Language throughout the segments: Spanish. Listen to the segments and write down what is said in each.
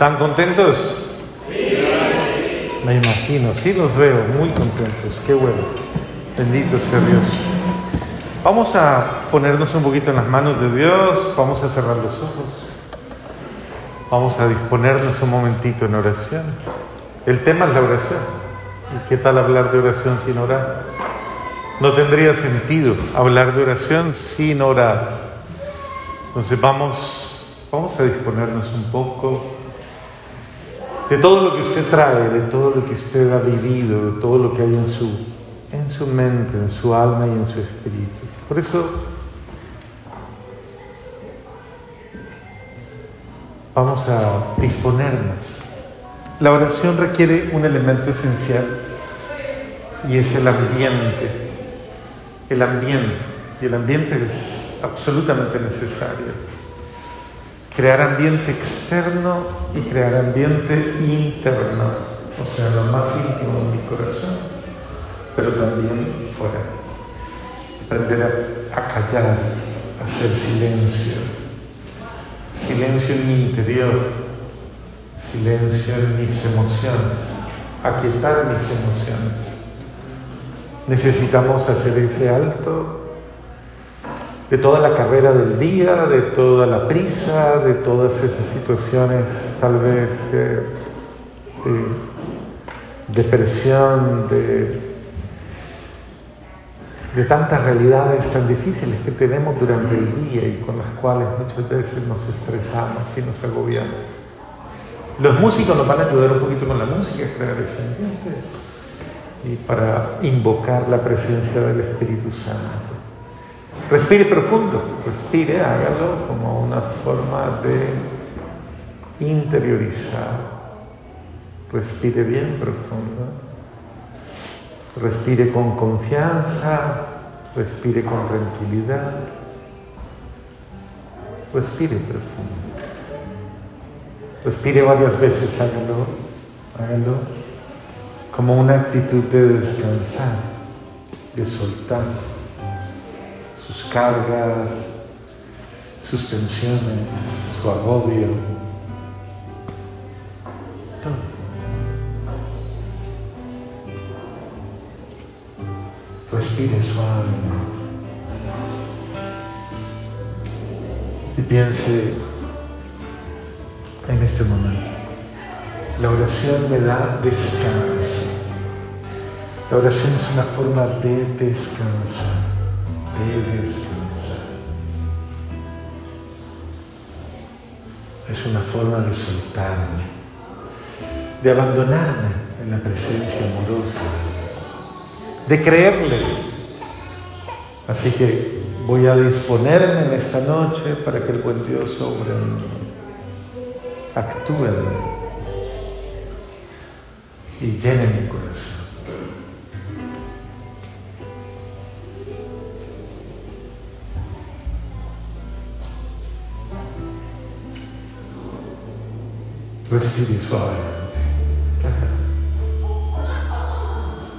¿Están contentos? Sí. Me imagino, sí los veo muy contentos. Qué bueno. Bendito sea Dios. Vamos a ponernos un poquito en las manos de Dios, vamos a cerrar los ojos, vamos a disponernos un momentito en oración. El tema es la oración. ¿Y qué tal hablar de oración sin orar? No tendría sentido hablar de oración sin orar. Entonces vamos, vamos a disponernos un poco de todo lo que usted trae, de todo lo que usted ha vivido, de todo lo que hay en su en su mente, en su alma y en su espíritu. Por eso vamos a disponernos. La oración requiere un elemento esencial y es el ambiente. El ambiente. Y el ambiente es absolutamente necesario. Crear ambiente externo y crear ambiente interno, o sea, lo más íntimo de mi corazón pero también fuera. Aprender a, callar, a hacer silencio. Silencio en mi interior, silencio en mis emociones, aquietar mis emociones. Necesitamos hacer ese alto de toda la carrera del día, de toda la prisa, de todas esas situaciones tal vez de depresión, de de tantas realidades tan difíciles que tenemos durante el día y con las cuales muchas veces nos estresamos y nos agobiamos. Los músicos nos van a ayudar un poquito con la música, crear ese ambiente y para invocar la presencia del Espíritu Santo. Respire profundo, respire, hágalo como una forma de interiorizar. Respire bien profundo. Respire con confianza, respire con tranquilidad, respire profundo. Respire varias veces, hágalo, hágalo como una actitud de descansar, de soltar sus cargas, sus tensiones, su agobio, todo. Respire suave. Y piense en este momento. La oración me da descanso. La oración es una forma de descansar, Es una forma de soltarme, de abandonarme en la presencia amorosa de creerle. Así que voy a disponerme en esta noche para que el buen Dios sobre actúe y llene mi corazón. Respire suave.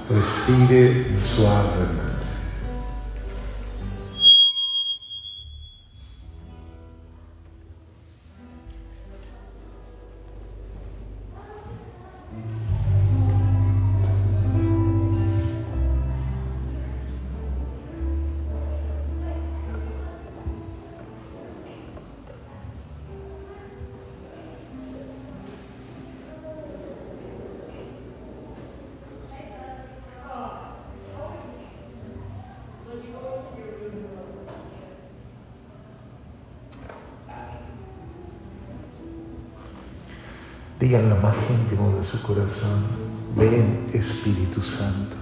Respire suavemente. Más íntimo de su corazón, ven Espíritu Santo.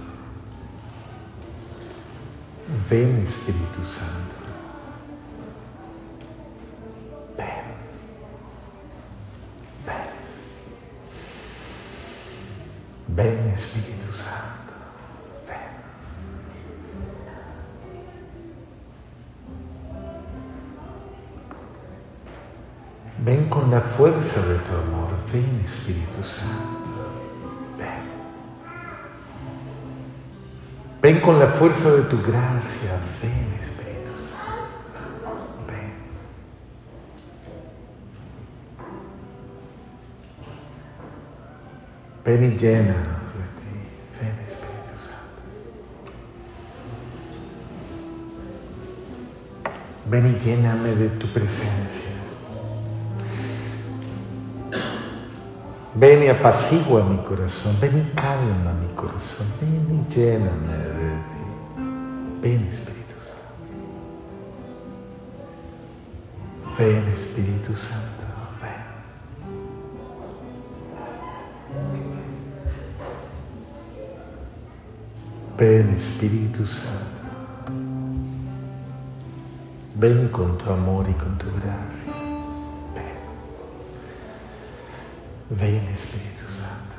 Ven Espíritu Santo. Ven. Ven. Ven Espíritu Santo. Ven con la fuerza de tu amor. Ven Espíritu Santo. Ven. Ven con la fuerza de tu gracia. Ven Espíritu Santo. Ven. Ven y llénanos de ti. Ven Espíritu Santo. Ven y lléname de tu presencia. Ven y apacigua mi corazón, ven y calma mi corazón, ven y lléname de ti. Ven Espíritu Santo. Ven Espíritu Santo, ven. Ven Espíritu Santo. Ven con tu amor y con tu gracia. Ven Espíritu Santo.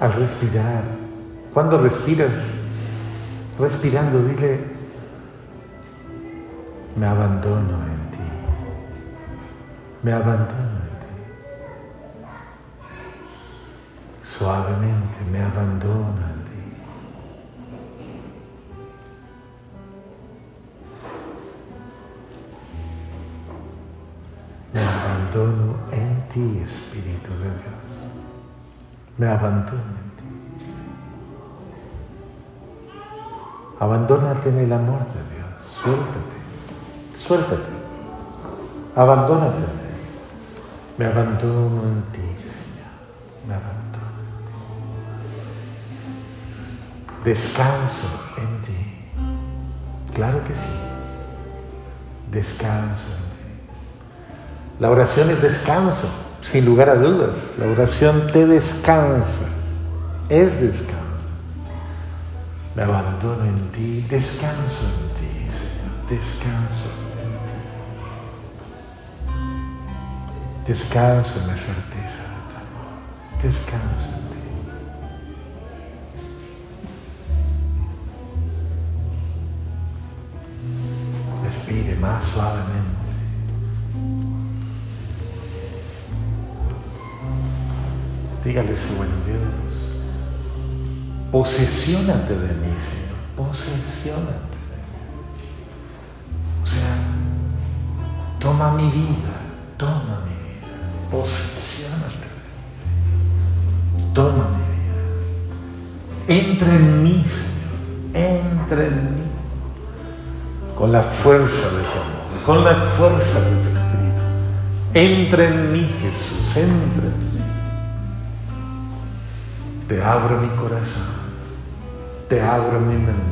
Al respirar, cuando respiras, respirando, dile, me abandono en ti, me abandono en ti. Suavemente me abandono abandono en ti, Espíritu de Dios. Me abandono en ti. Abandónate en el amor de Dios. Suéltate. Suéltate. Abandónate en Él. Me abandono en ti, Señor. Me abandono en ti. Descanso en ti. Claro que sí. Descanso en ti. La oración es descanso, sin lugar a dudas. La oración te descansa, es descanso. Me abandono en ti, descanso en ti, Señor, descanso en ti. Descanso en la certeza de tu amor, descanso en ti. Dígale buen Dios, posesiónate de mí, Señor, posesiónate de mí. O sea, toma mi vida, toma mi vida, posesiónate de mí. Toma mi vida. Entra en mí, Señor, entra en mí. Con la fuerza de tu amor, con la fuerza de tu espíritu. Entra en mí, Jesús, entra en mí. Te abro mi corazón, te abro mi mente,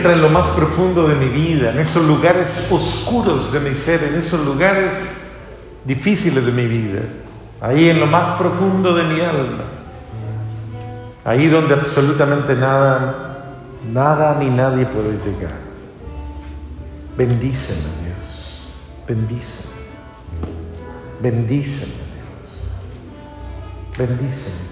Penetra en lo más profundo de mi vida, en esos lugares oscuros de mi ser, en esos lugares difíciles de mi vida, ahí en lo más profundo de mi alma, ahí donde absolutamente nada, nada ni nadie puede llegar. Bendíceme Dios, bendíceme, bendíceme Dios, bendíceme.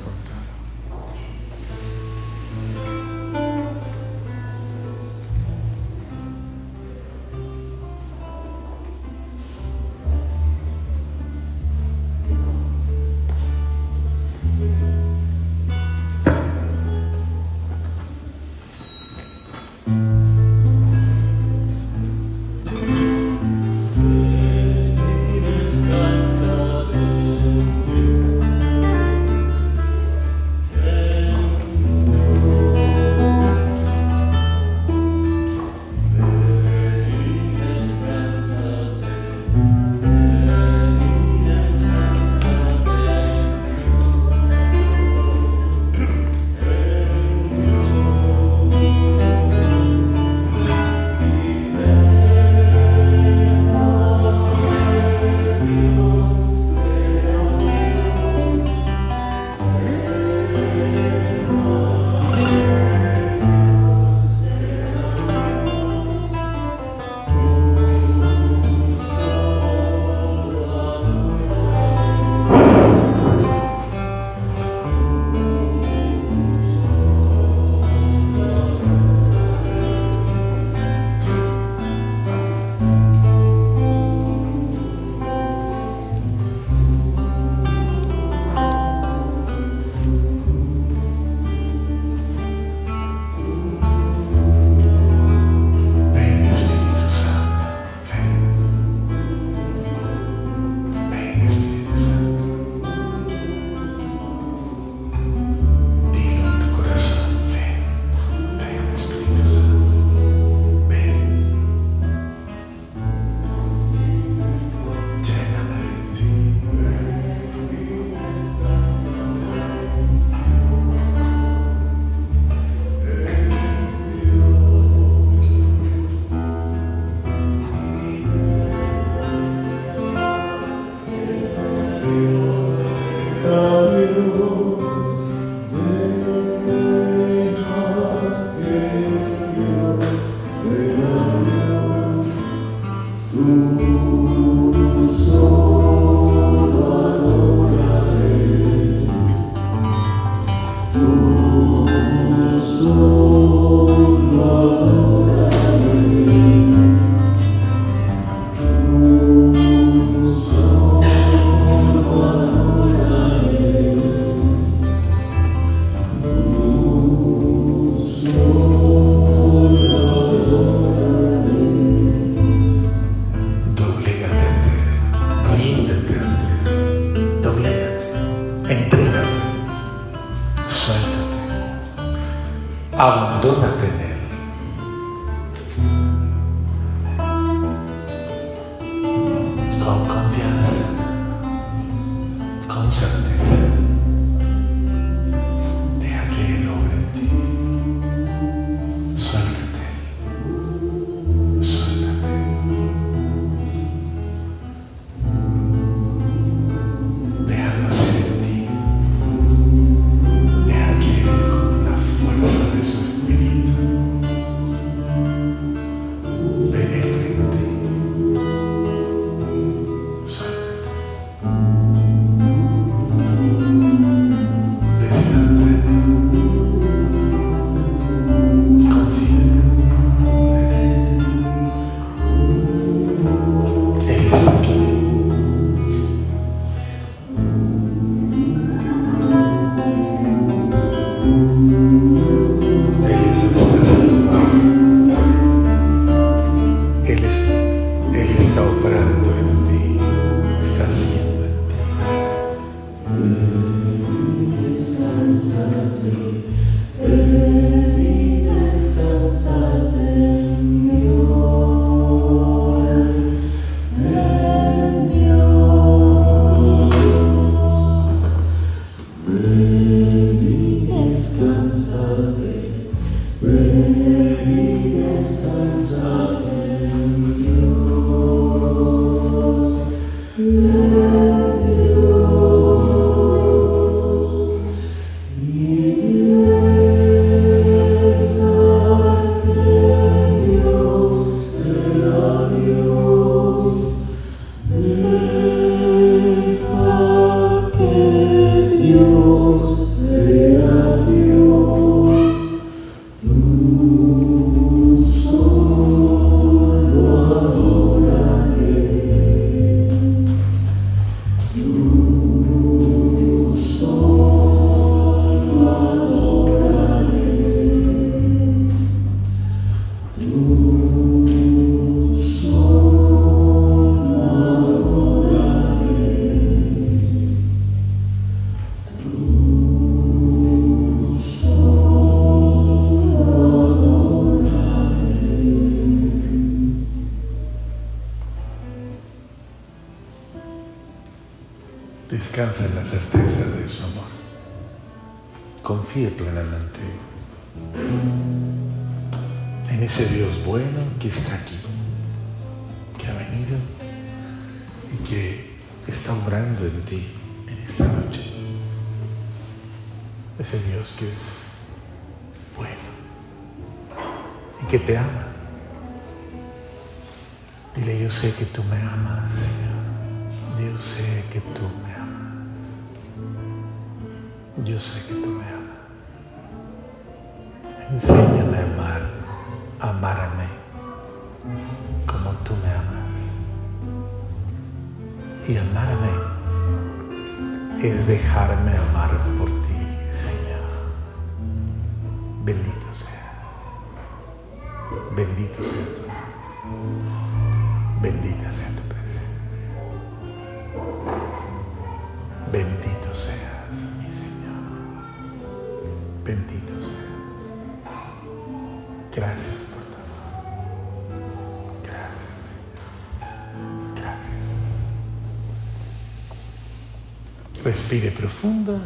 Respire profundo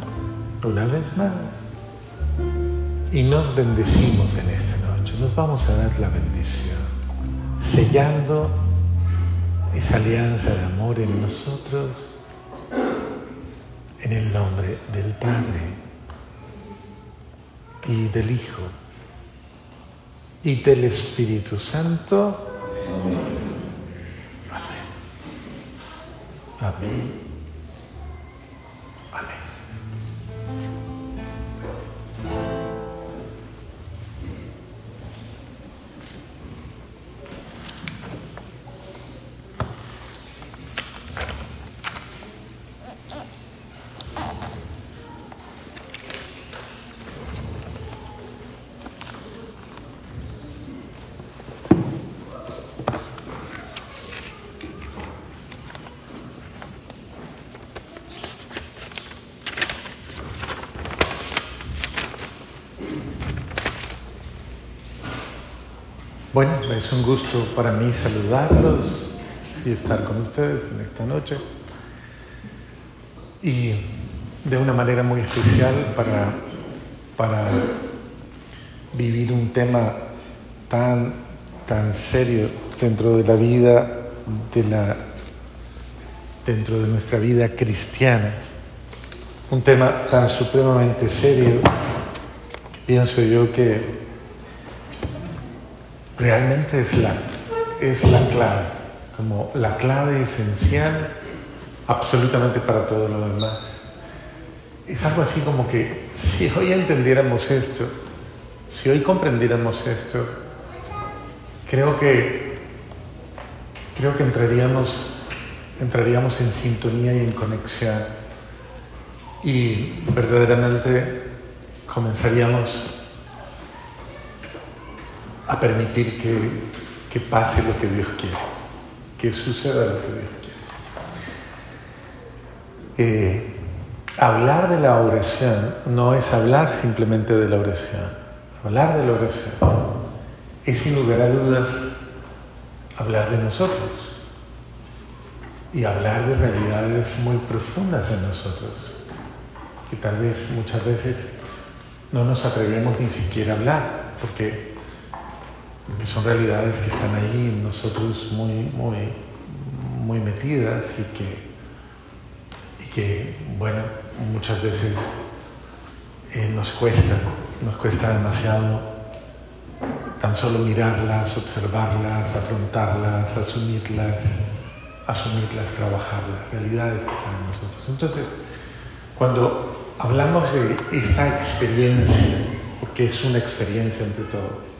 una vez más. Y nos bendecimos en esta noche. Nos vamos a dar la bendición, sellando esa alianza de amor en nosotros en el nombre del Padre y del Hijo y del Espíritu Santo. Amén. Amén. Es un gusto para mí saludarlos y estar con ustedes en esta noche. Y de una manera muy especial para, para vivir un tema tan, tan serio dentro de la vida, de la, dentro de nuestra vida cristiana. Un tema tan supremamente serio pienso yo que realmente es la, es la clave, como la clave esencial absolutamente para todo lo demás. Es algo así como que si hoy entendiéramos esto, si hoy comprendiéramos esto, creo que, creo que entraríamos, entraríamos en sintonía y en conexión y verdaderamente comenzaríamos a permitir que, pase lo que Dios quiere, que suceda lo que Dios quiere. Eh, hablar de la oración no es hablar simplemente de la oración. Hablar de la oración es sin lugar a dudas hablar de nosotros y hablar de realidades muy profundas en nosotros, que tal vez muchas veces no nos atrevemos ni siquiera a hablar, porque porque son realidades que están ahí nosotros muy, muy, muy metidas y que, y que, bueno, muchas veces eh, nos cuesta, nos cuesta demasiado tan solo mirarlas, observarlas, afrontarlas, asumirlas, asumirlas, trabajarlas, realidades que están en nosotros. Entonces, cuando hablamos de esta experiencia, porque es una experiencia entre todo,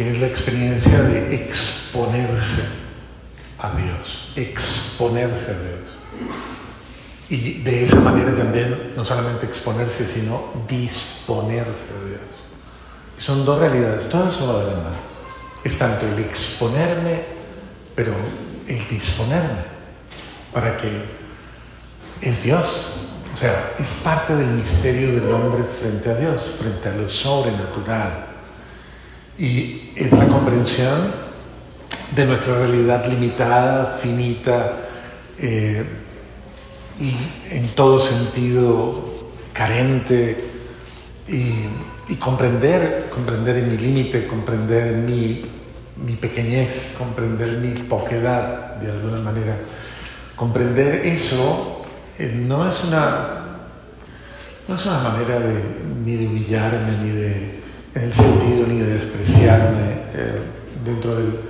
que es la experiencia de exponerse a Dios, exponerse a Dios. Y de esa manera también, no solamente exponerse, sino disponerse a Dios. Son dos realidades, todo eso va de la mano. Es tanto el exponerme, pero el disponerme, para que es Dios. O sea, es parte del misterio del hombre frente a Dios, frente a lo sobrenatural y es la comprensión de nuestra realidad limitada, finita eh, y en todo sentido carente y, comprender, comprender en mi límite, comprender mi, mi pequeñez, comprender mi poquedad de alguna manera. Comprender eso eh, no es una no es una manera de, ni de humillarme ni de el sentido ni de despreciarme eh, dentro del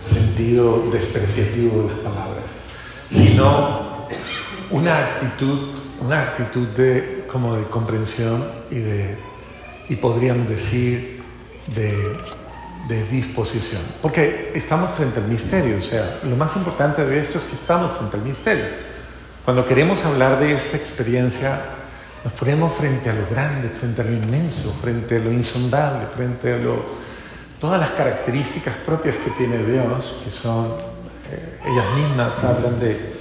sentido despreciativo de las palabras, sino una actitud, una actitud de, como de comprensión y de, y podríamos decir, de, de disposición. Porque estamos frente al misterio, o sea, lo más importante de esto es que estamos frente al misterio. Cuando queremos hablar de esta experiencia nos ponemos frente a lo grande, frente a lo inmenso, frente a lo insondable, frente a lo, todas las características propias que tiene Dios, que son, eh, ellas mismas hablan de,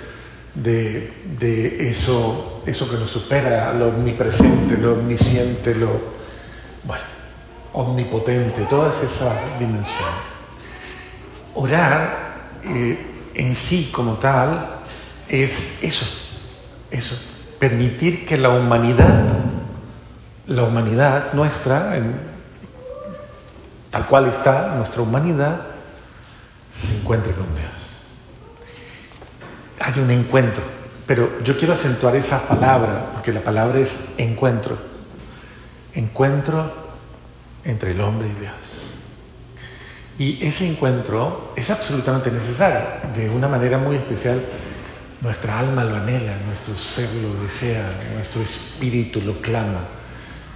de, eso, eso que nos supera, lo omnipresente, lo omnisciente, lo, bueno, omnipotente, todas esas dimensiones. Orar eh, en sí como tal es eso, eso permitir que la humanidad, la humanidad nuestra, tal cual está nuestra humanidad, se encuentre con Dios. Hay un encuentro, pero yo quiero acentuar esa palabra, porque la palabra es encuentro. Encuentro entre el hombre y Dios. Y ese encuentro es absolutamente necesario, de una manera muy especial nuestra alma lo anhela, nuestro ser lo desea, nuestro espíritu lo clama,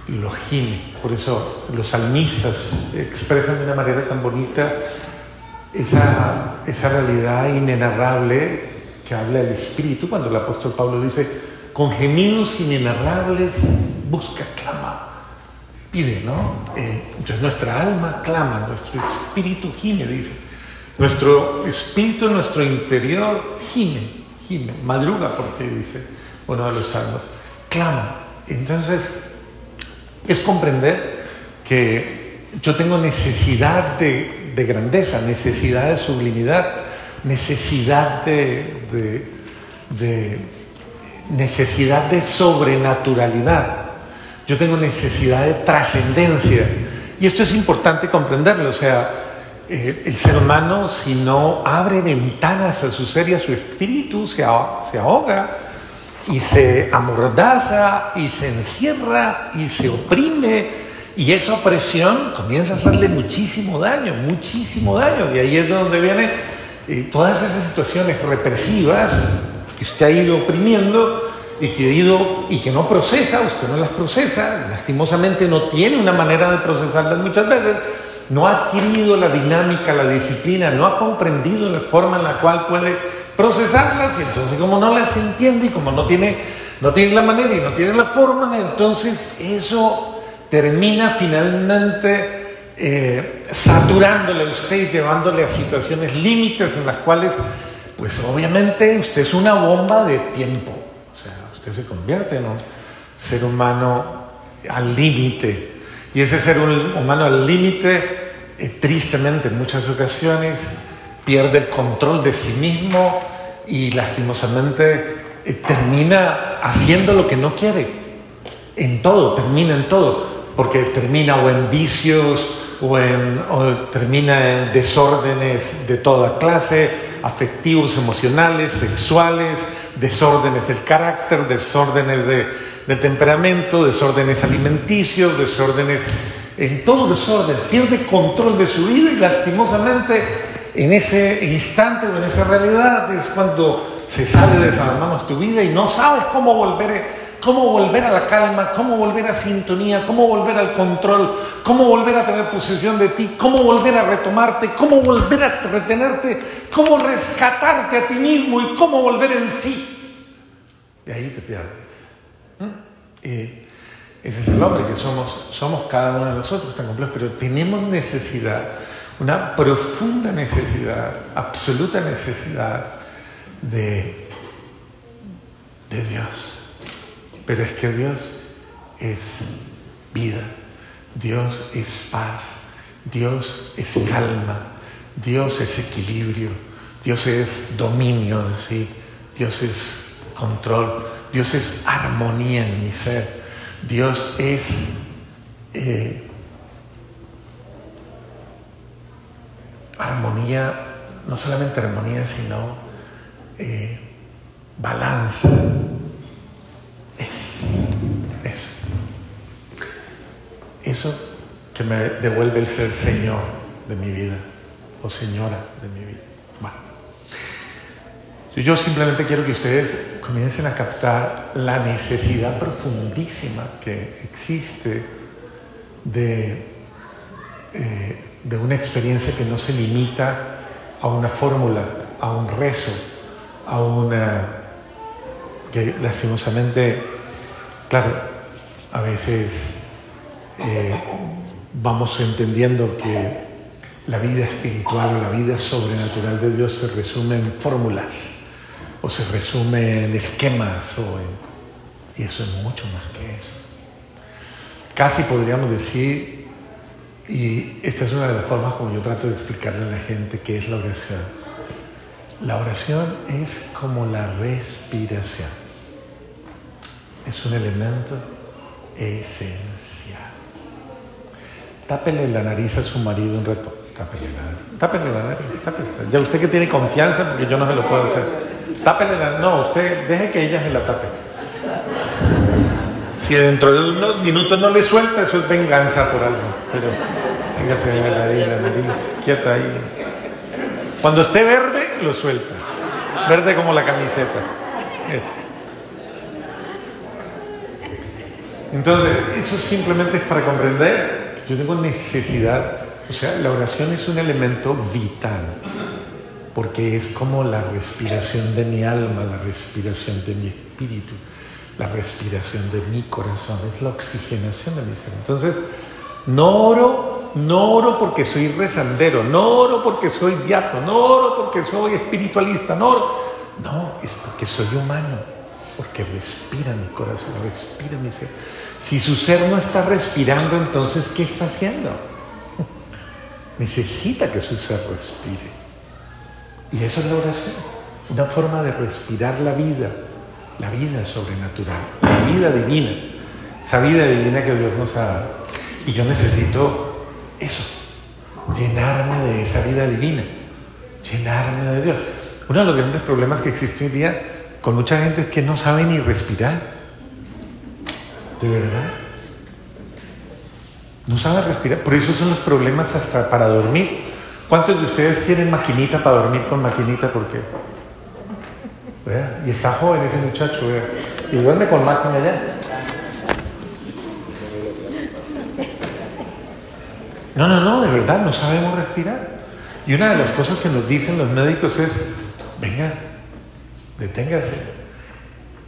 lo gime. Por eso los salmistas expresan de una manera tan bonita esa, esa realidad inenarrable que habla el espíritu cuando el apóstol Pablo dice, con gemidos inenarrables busca, clama, pide, ¿no? Eh, entonces nuestra alma clama, nuestro espíritu gime, dice. Nuestro espíritu, nuestro interior gime madruga porque dice uno de los salmos, clama. Entonces, es comprender que yo tengo necesidad de, de, grandeza, necesidad de sublimidad, necesidad de, de, necesidad de sobrenaturalidad. Yo tengo necesidad de trascendencia. Y esto es importante comprenderlo. O sea, el ser humano, si no abre ventanas a su ser y a su espíritu, se, ahoga y se amordaza y se encierra y se oprime y esa opresión comienza a hacerle muchísimo daño, muchísimo daño. Y ahí es donde vienen eh, todas esas situaciones represivas que usted ha ido oprimiendo y que, ido, y que no procesa, usted no las procesa, lastimosamente no tiene una manera de procesarlas muchas veces, no ha adquirido la dinámica, la disciplina, no ha comprendido la forma en la cual puede procesarlas y entonces como no las entiende y como no tiene, no tiene la manera y no tiene la forma, entonces eso termina finalmente eh, saturándole a usted y llevándole a situaciones límites en las cuales, pues obviamente usted es una bomba de tiempo. O sea, usted se convierte en un ser humano al límite. Y ese ser humano al límite, eh, tristemente en muchas ocasiones, pierde el control de sí mismo y lastimosamente eh, termina haciendo lo que no quiere. En todo, termina en todo porque termina o en vicios o, en, termina en desórdenes de toda clase, afectivos, emocionales, sexuales, desórdenes del carácter, desórdenes de, del temperamento, desórdenes alimenticios, desórdenes en todos los órdenes, pierde control de su vida y lastimosamente en ese instante o en esa realidad es cuando se sale de las manos tu vida y no sabes cómo volver cómo volver a la calma, cómo volver a sintonía, cómo volver al control, cómo volver a tener posesión de ti, cómo volver a retomarte, cómo volver a retenerte, cómo rescatarte a ti mismo y cómo volver en sí. De ahí te pierdes. Ese es el hombre que somos, somos cada uno de nosotros tan complejo, pero tenemos necesidad, una profunda necesidad, absoluta necesidad de, de Dios. Pero es que Dios es vida, Dios es paz, Dios es calma, Dios es equilibrio, Dios es dominio de sí, Dios es control, Dios es armonía en mi ser, Dios es eh, armonía, no solamente armonía, sino eh, balanza eso. Eso que me devuelve el ser Señor de mi vida o Señora de mi vida. Yo simplemente quiero que ustedes comiencen a captar la necesidad profundísima que existe de, eh, de una experiencia que no se limita a una fórmula, a un rezo, a una que lastimosamente, claro, a veces eh, vamos entendiendo que la vida espiritual o la vida sobrenatural de Dios se resume en fórmulas o se resume en esquemas o y eso es mucho más que eso. Casi podríamos decir, y esta es una de las formas como yo trato de explicarle a la gente qué es la oración. La oración es como la respiración es un elemento esencial. Tápele la nariz a su marido un rato. Tápele la nariz. Tápele la nariz. Tápele. Ya usted que tiene confianza, porque yo no se lo puedo hacer. Tápele la No, usted deje que ella se la tape. Si dentro de unos minutos no le suelta, eso es venganza por algo. Pero véngase la nariz, la nariz, quieta ahí. Cuando esté verde, lo suelta. Verde como la camiseta. Eso. Entonces, eso simplemente es para comprender que yo tengo necesidad, o sea, la oración es un elemento vital, porque es como la respiración de mi alma, la respiración de mi espíritu, la respiración de mi corazón, es la oxigenación de mi ser. Entonces, no oro, no oro porque soy rezandero, no oro porque soy viato, no oro porque soy espiritualista, no oro, no, es porque soy humano porque respira mi corazón, respira mi ser. Si su ser no está respirando, entonces, ¿qué está haciendo? necesita que su ser respire. Y eso es la oración, una forma de respirar la vida, la vida sobrenatural, la vida divina, esa vida divina que Dios nos ha dado. Y yo necesito eso, llenarme de esa vida divina, llenarme de Dios. Uno de los grandes problemas que existe hoy día con mucha gente es que no sabe ni respirar. ¿De verdad? No sabe respirar. Por eso son los problemas hasta para dormir. ¿Cuántos de ustedes tienen maquinita para dormir con maquinita? Porque y está joven ese muchacho, vea. Y duerme con máquina allá. No, no, no, de verdad, no sabemos respirar. Y una de las cosas que nos dicen los médicos es, venga, deténgase.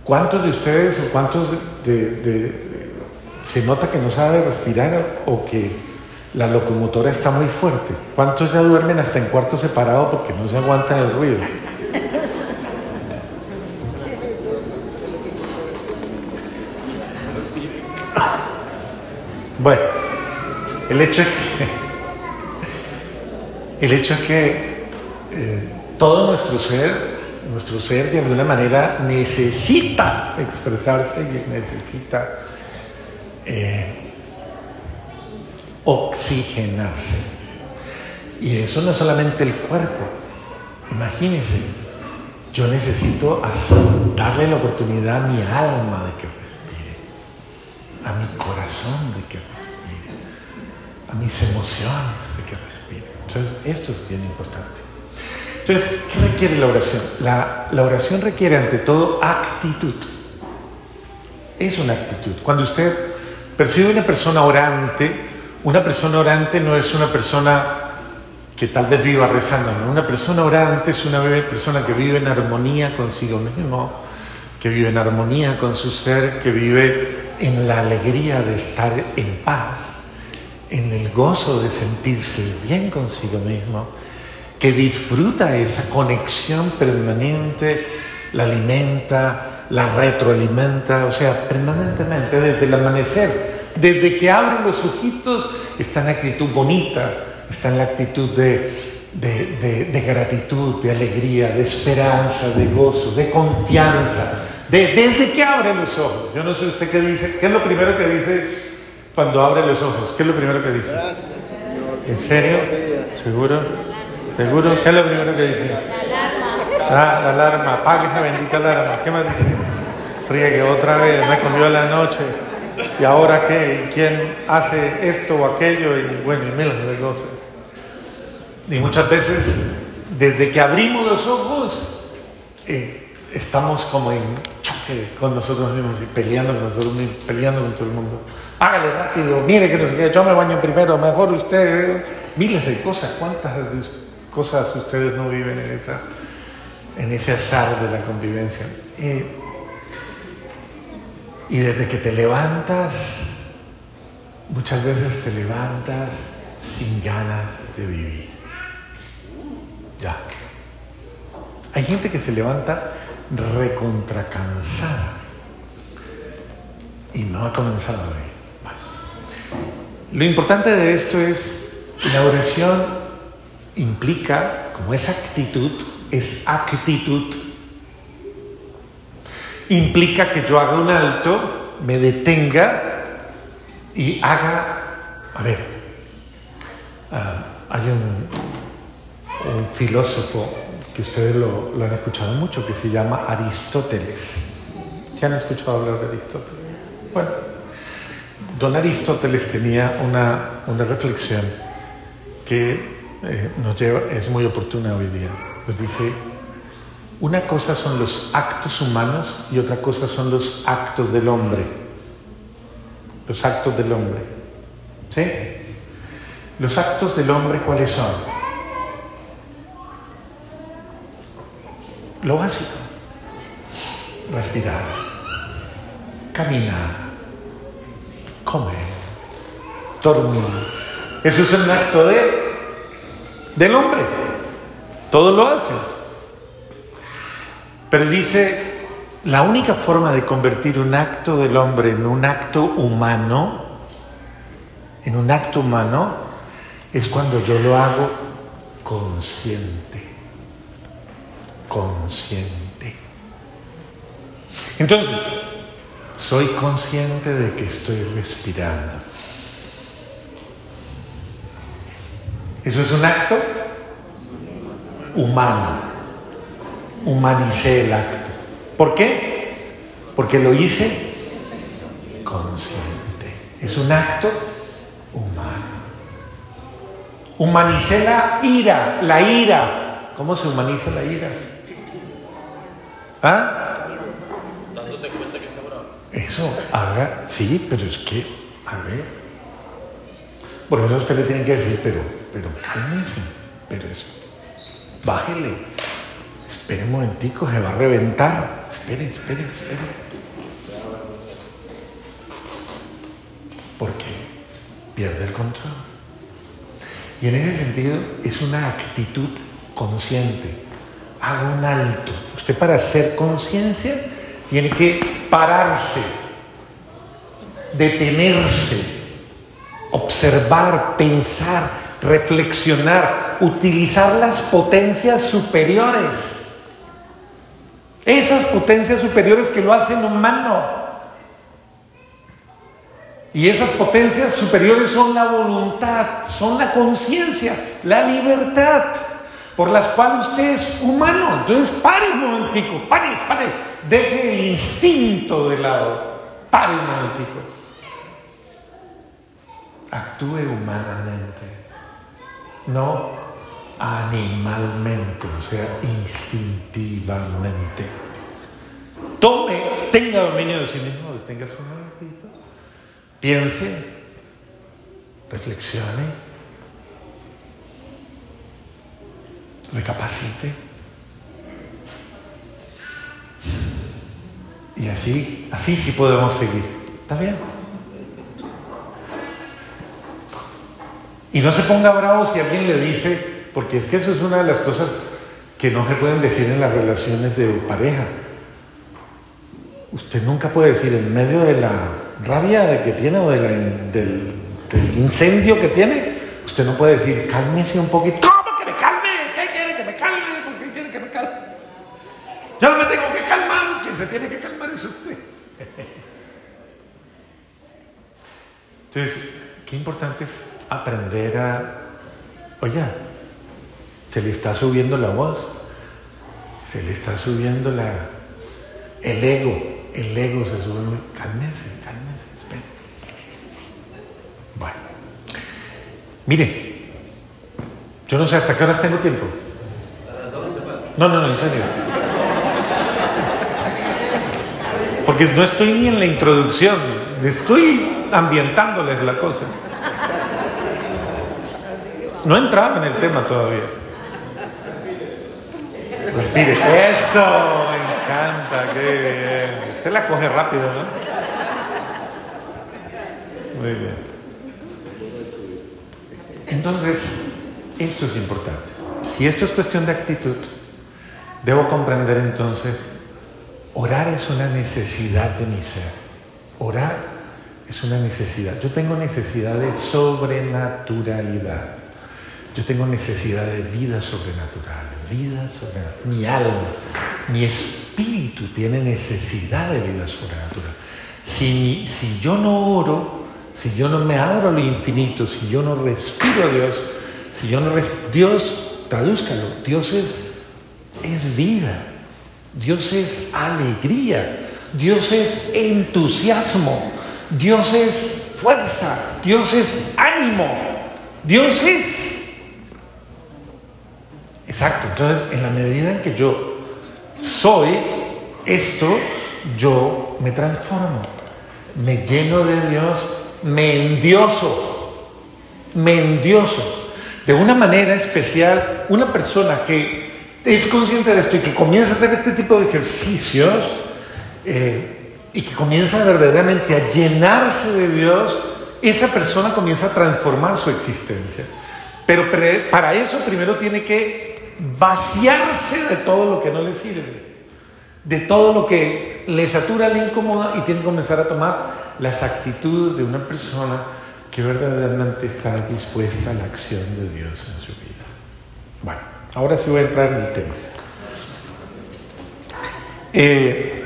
¿Cuántos de ustedes o cuántos de, se nota que no sabe respirar o que la locomotora está muy fuerte? ¿Cuántos ya duermen hasta en cuarto separado porque no se aguantan el ruido? Bueno, el hecho es que, el hecho es que eh, todo nuestro ser, nuestro ser de alguna manera necesita expresarse y necesita eh, oxigenarse. Y eso no es solamente el cuerpo. Imagínense, yo necesito darle la oportunidad a mi alma de que respire, a mi corazón de que respire a mis emociones de que respire. Entonces, esto es bien importante. Entonces, ¿qué requiere la oración? La, la oración requiere ante todo actitud. Es una actitud. Cuando usted percibe una persona orante, una persona orante no es una persona que tal vez viva rezando. Una persona orante es una persona que vive en armonía consigo mismo, que vive en armonía con su ser, que vive en la alegría de estar en paz en el gozo de sentirse bien consigo mismo, que disfruta esa conexión permanente, la alimenta, la retroalimenta, o sea, permanentemente, desde el amanecer, desde que abre los ojitos, está en la actitud bonita, está en la actitud de, de, gratitud, de alegría, de esperanza, de gozo, de confianza, desde que abre los ojos. Yo no sé usted qué dice, ¿qué es lo primero que dice cuando abre los ojos, ¿qué es lo primero que dice? ¿En serio? ¿Seguro? ¿Seguro? ¿Qué es lo primero que dice? Ah, la alarma. Apague esa bendita alarma. ¿Qué más dice? Friegue otra vez, me escondió la noche. ¿Y ahora qué? ¿Y quién hace esto o aquello? Y bueno, y miles de cosas. Y muchas veces, desde que abrimos los ojos, eh, estamos como en choque con nosotros mismos y peleando con nosotros mismos, peleando con todo el mundo hágale rápido, mire que no sé qué, yo me baño primero, mejor usted, miles de cosas, ¿cuántas cosas ustedes no viven en, esa, en ese azar de la convivencia? Y desde que te levantas, muchas veces te levantas sin ganas de vivir. Ya. Hay gente que se levanta recontracansada y no ha comenzado a vivir. Lo importante de esto es, la oración implica, como es actitud, es actitud. Implica que yo haga un alto, me detenga y haga, a ver, ah, hay un, filósofo que ustedes lo, han escuchado mucho, que se llama Aristóteles. ¿Ya han escuchado hablar de Aristóteles? Bueno, Don Aristóteles tenía una, reflexión que eh, nos lleva, es muy oportuna hoy día. Nos dice, una cosa son los actos humanos y otra cosa son los actos del hombre. Los actos del hombre. ¿Sí? Los actos del hombre, ¿cuáles son? Lo básico. Respirar. Caminar comer, dormir. Eso es un acto de, del hombre. Todo lo hace. Pero dice, la única forma de convertir un acto del hombre en un acto humano, en un acto humano, es cuando yo lo hago consciente. Consciente. Entonces, soy consciente de que estoy respirando. Eso es un acto humano. Humanicé el acto. ¿Por qué? Porque lo hice consciente. Es un acto humano. Humanicé la ira, la ira. ¿Cómo se humaniza la ira? ¿Ah? Dándote cuenta que está bravo. Eso, haga, sí, pero es que, a ver. Por eso usted le tiene que decir, pero, pero cálmese, pero es, bájele, espere un momentico, se va a reventar. Espere, espere, espere. Porque pierde el control. Y en ese sentido es una actitud consciente. Haga un alto. Usted para hacer conciencia tiene que pararse, detenerse, observar, pensar, reflexionar, utilizar las potencias superiores. Esas potencias superiores que lo hacen humano. Y esas potencias superiores son la voluntad, son la conciencia, la libertad, por las cuales usted es humano. Entonces, pare un momentico, pare, pare, deje el instinto de lado, pare un momentico. Actúe humanamente, no animalmente, o sea, instintivamente. Tome, tenga dominio de sí mismo, detenga su momentito Piense, reflexione, recapacite. Y así, así sí podemos seguir. ¿Está bien? Y no se ponga bravo si alguien le dice, porque es que eso es una de las cosas que no se pueden decir en las relaciones de pareja. Usted nunca puede decir en medio de la rabia de que tiene o del, del, incendio que tiene, usted no puede decir, cálmese un poquito. ¿Cómo que me calme? ¿Qué quiere que me calme? ¿Por qué quiere que me calme? Yo no me tengo que calmar, quien se tiene que calmar es usted. Entonces, qué importante es aprender a, oye, se le está subiendo la voz, se le está subiendo la, el ego, el ego se sube, cálmese, Mire, yo no sé hasta qué horas tengo tiempo. No, no, no, en serio. Porque no estoy ni en la introducción, estoy ambientándoles la cosa. No he entrado en el tema todavía. Respire. Eso, me encanta, qué bien. Usted la coge rápido, ¿no? Muy bien. Entonces, esto es importante. Si esto es cuestión de actitud, debo comprender entonces, orar es una necesidad de mi ser. Orar es una necesidad. Yo tengo necesidad de sobrenaturalidad. Yo tengo necesidad de vida sobrenatural, vida sobrenatural. Mi alma, mi espíritu tiene necesidad de vida sobrenatural. Si, si yo no oro, si yo no me abro al infinito, si yo no respiro a Dios, si yo no respiro, Dios, tradúzcalo, Dios es, es vida, Dios es alegría, Dios es entusiasmo, Dios es fuerza, Dios es ánimo, Dios es. Exacto, entonces en la medida en que yo soy esto, yo me transformo, me lleno de Dios me endioso, me endioso. De una manera especial, una persona que es consciente de esto y que comienza a hacer este tipo de ejercicios eh, y que comienza verdaderamente a llenarse de Dios, esa persona comienza a transformar su existencia. Pero para eso primero tiene que vaciarse de todo lo que no le sirve, de todo lo que le satura, le incomoda y tiene que comenzar a tomar las actitudes de una persona que verdaderamente está dispuesta a la acción de Dios en su vida. Bueno, ahora sí voy a entrar en el tema. Eh,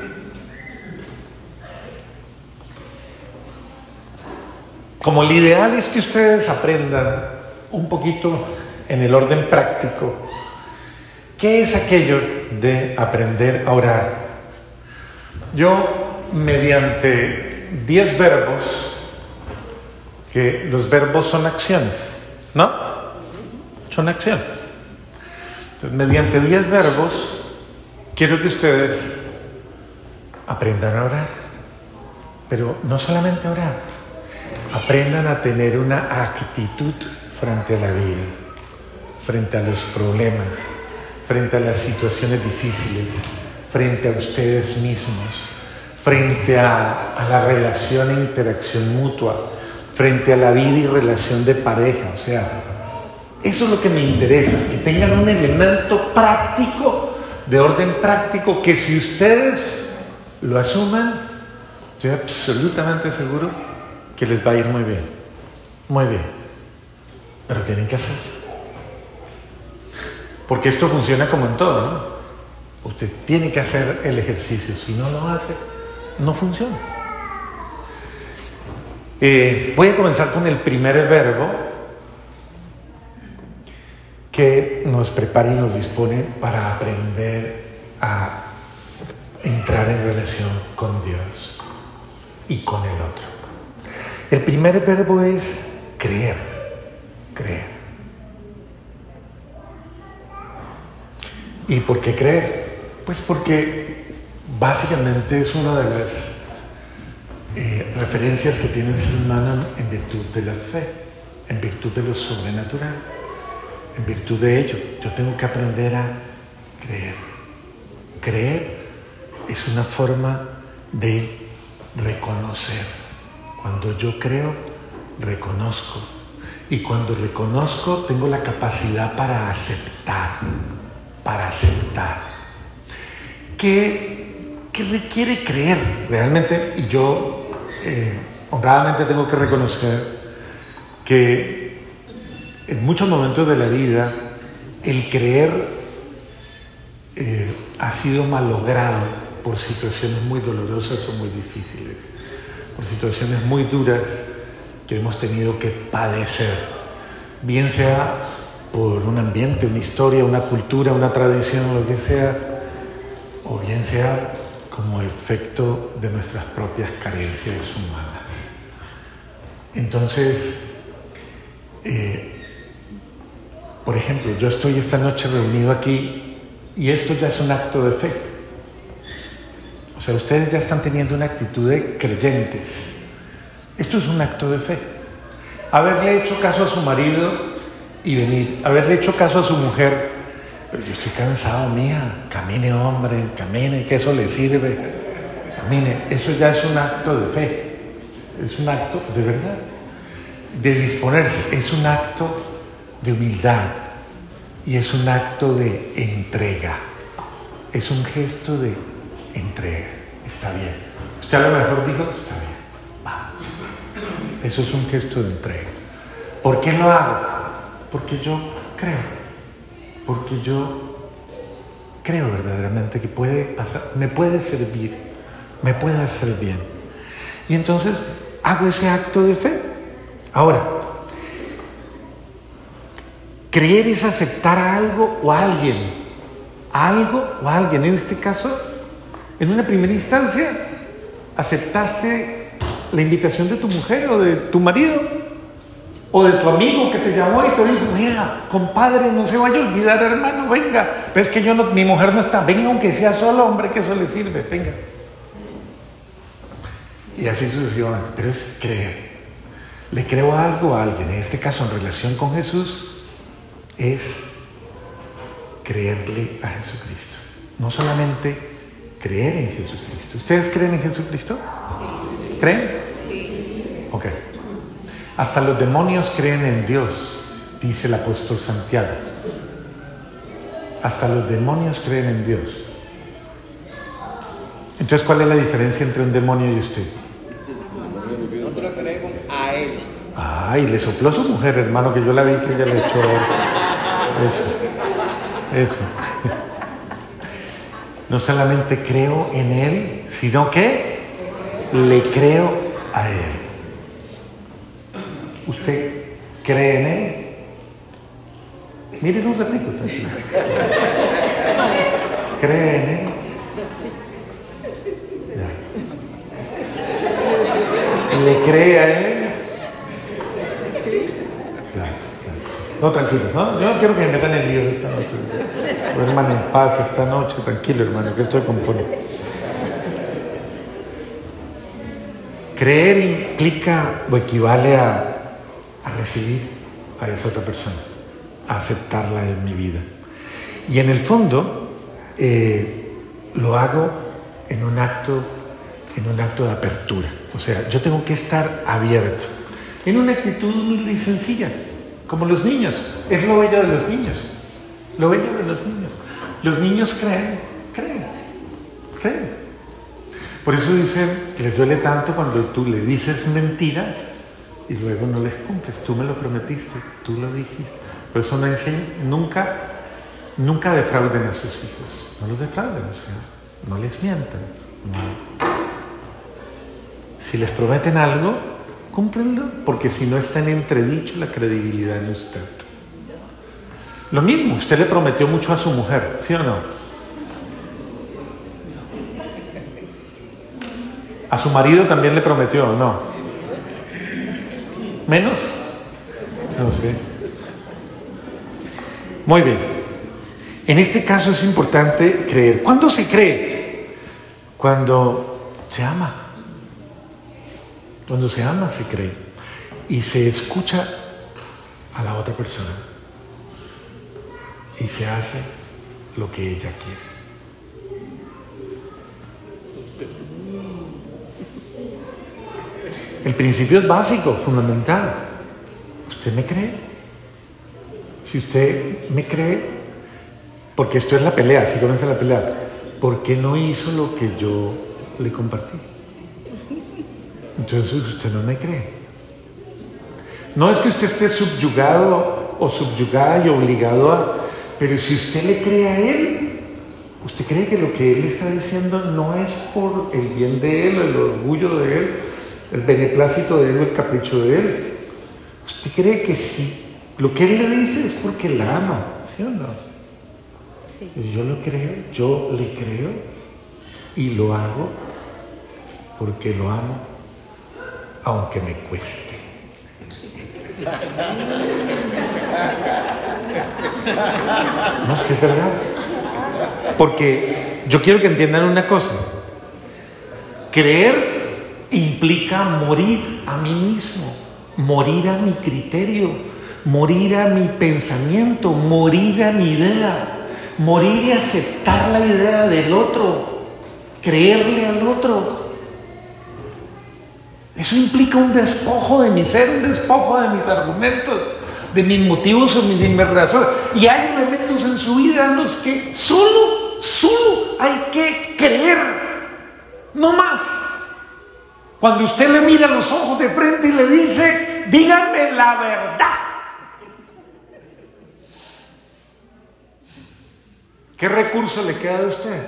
como el ideal es que ustedes aprendan un poquito en el orden práctico, ¿qué es aquello de aprender a orar? Yo, mediante 10 verbos, que los verbos son acciones, ¿no? Son acciones. Entonces, mediante 10 verbos, quiero que ustedes aprendan a orar, pero no solamente a orar, aprendan a tener una actitud frente a la vida, frente a los problemas, frente a las situaciones difíciles, frente a ustedes mismos, frente a, la relación e interacción mutua, frente a la vida y relación de pareja. O sea, eso es lo que me interesa, que tengan un elemento práctico, de orden práctico, que si ustedes lo asuman, estoy absolutamente seguro que les va a ir muy bien. Muy bien. Pero tienen que hacerlo. Porque esto funciona como en todo, ¿no? Usted tiene que hacer el ejercicio. Si no lo hace, no funciona. Eh, voy a comenzar con el primer verbo que nos prepara y nos dispone para aprender a entrar en relación con Dios y con el otro. El primer verbo es creer, creer. ¿Y por qué creer? Pues porque básicamente es una de las eh, referencias que tiene el ser humano en virtud de la fe, en virtud de lo sobrenatural, en virtud de ello. Yo tengo que aprender a creer. Creer es una forma de reconocer. Cuando yo creo, reconozco. Y cuando reconozco, tengo la capacidad para aceptar, para aceptar. ¿Qué, qué requiere creer realmente? Y yo eh, honradamente tengo que reconocer que en muchos momentos de la vida el creer eh, ha sido malogrado por situaciones muy dolorosas o muy difíciles, por situaciones muy duras que hemos tenido que padecer, bien sea por un ambiente, una historia, una cultura, una tradición, lo que sea, o bien sea como efecto de nuestras propias carencias humanas. Entonces, eh, por ejemplo, yo estoy esta noche reunido aquí y esto ya es un acto de fe. O sea, ustedes ya están teniendo una actitud de creyentes. Esto es un acto de fe. Haberle hecho caso a su marido y venir, haberle hecho caso a su mujer, pero yo estoy cansado, mía, camine hombre, camine, que eso le sirve. Camine, eso ya es un acto de fe, es un acto de verdad, de disponerse, es un acto de humildad y es un acto de entrega, es un gesto de entrega. Está bien. Usted a lo mejor dijo, está bien. Va. Eso es un gesto de entrega. ¿Por qué lo hago? Porque yo creo. Porque yo creo verdaderamente que puede pasar, me puede servir, me puede hacer bien. Y entonces hago ese acto de fe. Ahora, creer es aceptar a algo o a alguien. algo o a alguien. En este caso, en una primera instancia, aceptaste la invitación de tu mujer o de tu marido o de tu amigo que te llamó y te dijo, mira, compadre, no se vaya a olvidar, hermano, venga. Pero es que yo no, mi mujer no está, venga aunque sea solo, hombre, que eso le sirve, venga. Y así sucesivamente. Pero es creer. Le creo algo a alguien, en este caso en relación con Jesús, es creerle a Jesucristo. No solamente creer en Jesucristo. ¿Ustedes creen en Jesucristo? ¿Creen? Sí. Ok. Hasta los demonios creen en Dios, dice el apóstol Santiago. Hasta los demonios creen en Dios. Entonces, ¿cuál es la diferencia entre un demonio y usted? Nosotros creemos a Él. Ay, le sopló a su mujer, hermano, que yo la vi que ella le echó. Eso. Eso. No solamente creo en Él, sino que le creo a Él. ¿Usted cree en Él? Miren un ratito. ¿Cree en Él? ¿Le cree a Él? Claro. No, tranquilo, ¿no? Yo no quiero que me metan en lío esta noche. hermano, en paz esta noche, tranquilo, hermano, que estoy componiendo. Creer implica o equivale a, a recibir a esa otra persona, a aceptarla en mi vida. Y en el fondo, eh, lo hago en un acto en un acto de apertura. O sea, yo tengo que estar abierto, en una actitud humilde y sencilla, como los niños. Es lo bello de los niños. Lo bello de los niños. Los niños creen, creen, creen. Por eso dicen, les duele tanto cuando tú le dices mentiras y luego no les cumples. Tú me lo prometiste, tú lo dijiste. Por eso no enseñan, nunca, nunca defrauden a sus hijos. No los defrauden, no les mientan. No. Si les prometen algo, cúmplenlo, porque si no está en entredicho la credibilidad en usted. Lo mismo, usted le prometió mucho a su mujer, ¿sí o no? A su marido también le prometió, ¿o no? ¿Menos? No sé. Muy bien. En este caso es importante creer. ¿Cuándo se cree? Cuando se ama. Cuando se ama se cree. Y se escucha a la otra persona. Y se hace lo que ella quiere. El principio es básico, fundamental. ¿Usted me cree? Si usted me cree, porque esto es la pelea, si comienza la pelea, ¿por qué no hizo lo que yo le compartí? Entonces usted no me cree. No es que usted esté subyugado o subyugada y obligado a... Pero si usted le cree a él, usted cree que lo que él está diciendo no es por el bien de él, el orgullo de él, el beneplácito de él o el capricho de él. Usted cree que si lo que él le dice es porque la ama, ¿sí o no? Sí. Yo lo creo, yo le creo y lo hago porque lo amo, aunque me cueste. No, es que es verdad. Porque yo quiero que entiendan una cosa. Creer implica morir a mí mismo, morir a mi criterio, morir a mi pensamiento, morir a mi idea, morir y aceptar la idea del otro, creerle al otro. Eso implica un despojo de mi ser, un despojo de mis argumentos, de mis motivos o mis, de razones. Y hay elementos en su vida en los que solo, solo hay que creer, no más. Cuando usted le mira los ojos de frente y le dice, dígame la verdad. ¿Qué recurso le queda a usted?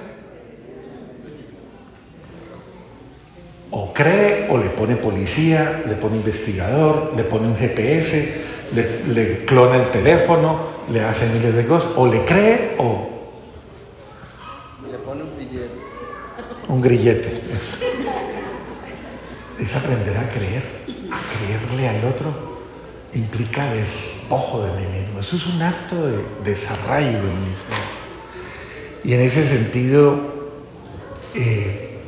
O cree, o le pone policía, le pone investigador, le pone un GPS, le, le clona el teléfono, le hace miles de cosas. O le cree, o Le pone un billete. un grillete. Eso. Es aprender a creer, a creerle al otro. Implica despojo de mí mismo. Eso es un acto de desarraigo en mi ser. Y en ese sentido, eh,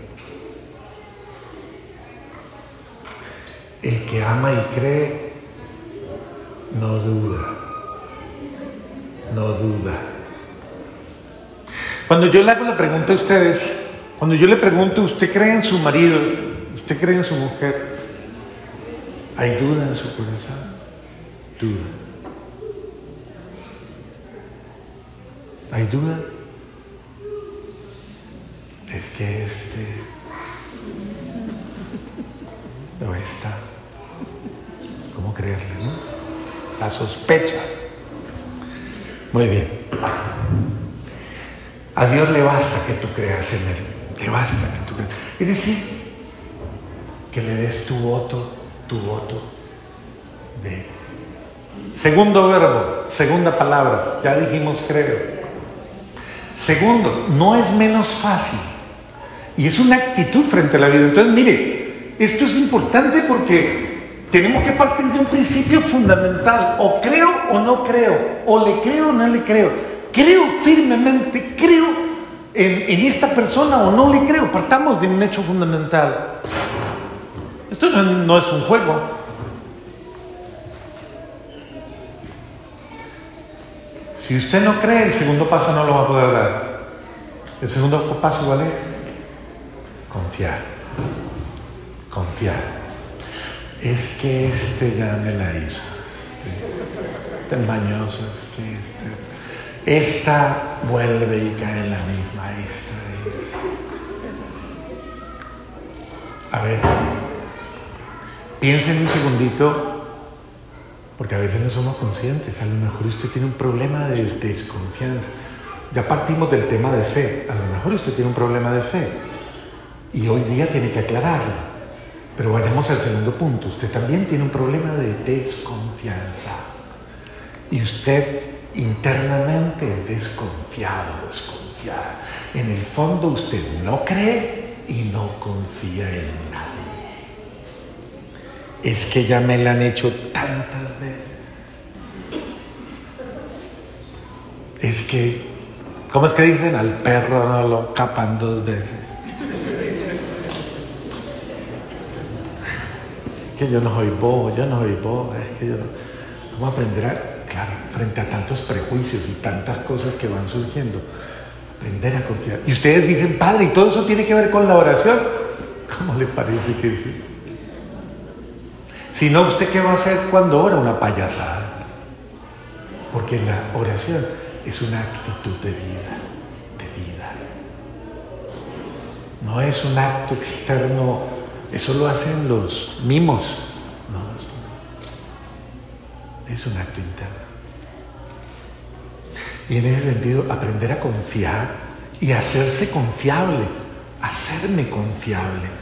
el que ama y cree no duda, no duda. Cuando yo le hago la pregunta a ustedes, cuando yo le pregunto, ¿usted cree en su marido? ¿Usted cree en su mujer? ¿Hay duda en su corazón? Duda. ¿Hay duda? Es que este o esta cómo creerle, ¿no? La sospecha. Muy bien. A Dios le basta que tú creas en Él. Le basta que tú creas. Es decir, que le des tu voto, tu voto de... Segundo verbo, segunda palabra, ya dijimos creo. Segundo, no es menos fácil. Y es una actitud frente a la vida. Entonces, mire, esto es importante porque tenemos que partir de un principio fundamental. O creo o no creo. O le creo o no le creo. Creo firmemente, creo en, esta persona o no le creo. Partamos de un hecho fundamental. Esto no, es un juego. Si usted no cree, el segundo paso no lo va a poder dar. El segundo paso, ¿cuál es? Confiar. Confiar. Es que este ya me la hizo. Este, este mañoso, es que este. Esta vuelve y cae en la misma. Esta es. A ver, piensen un segundito porque a veces no somos conscientes. A lo mejor usted tiene un problema de desconfianza. Ya partimos del tema de fe. A lo mejor usted tiene un problema de fe. Y hoy día tiene que aclararlo. Pero vayamos al segundo punto. Usted también tiene un problema de desconfianza. Y usted internamente desconfiado, desconfiado. En el fondo usted no cree y no confía en nadie. Es que ya me la han hecho tantas es que, ¿cómo es que dicen? Al perro no lo capan dos veces. que yo no soy bobo, yo no soy bobo, es que yo no... ¿Cómo aprender a, claro, frente a tantos prejuicios y tantas cosas que van surgiendo, aprender a confiar? Y ustedes dicen, padre, ¿y todo eso tiene que ver con la oración? ¿Cómo le parece que sí? Si no, ¿usted qué va a hacer cuando ora? Una payasada. Porque la oración es una actitud de vida, de vida. No es un acto externo, eso lo hacen los mimos, no, es un acto interno. Y en ese sentido, aprender a confiar y hacerse confiable, hacerme confiable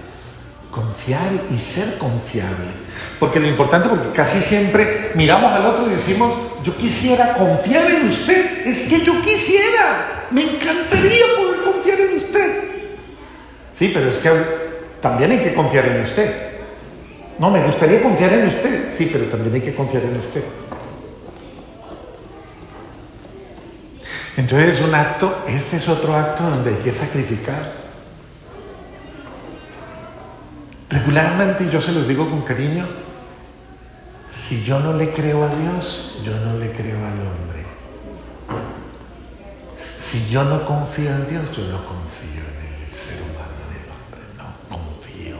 confiar y ser confiable. Porque lo importante, porque casi siempre miramos al otro y decimos, yo quisiera confiar en usted, es que yo quisiera, me encantaría poder confiar en usted. Sí, pero es que también hay que confiar en usted. No, me gustaría confiar en usted, sí, pero también hay que confiar en usted. Entonces es un acto, este es otro acto donde hay que sacrificar. Regularmente, yo se los digo con cariño, si yo no le creo a Dios, yo no le creo al hombre. Si yo no confío en Dios, yo no confío en el ser humano, en el hombre, no confío.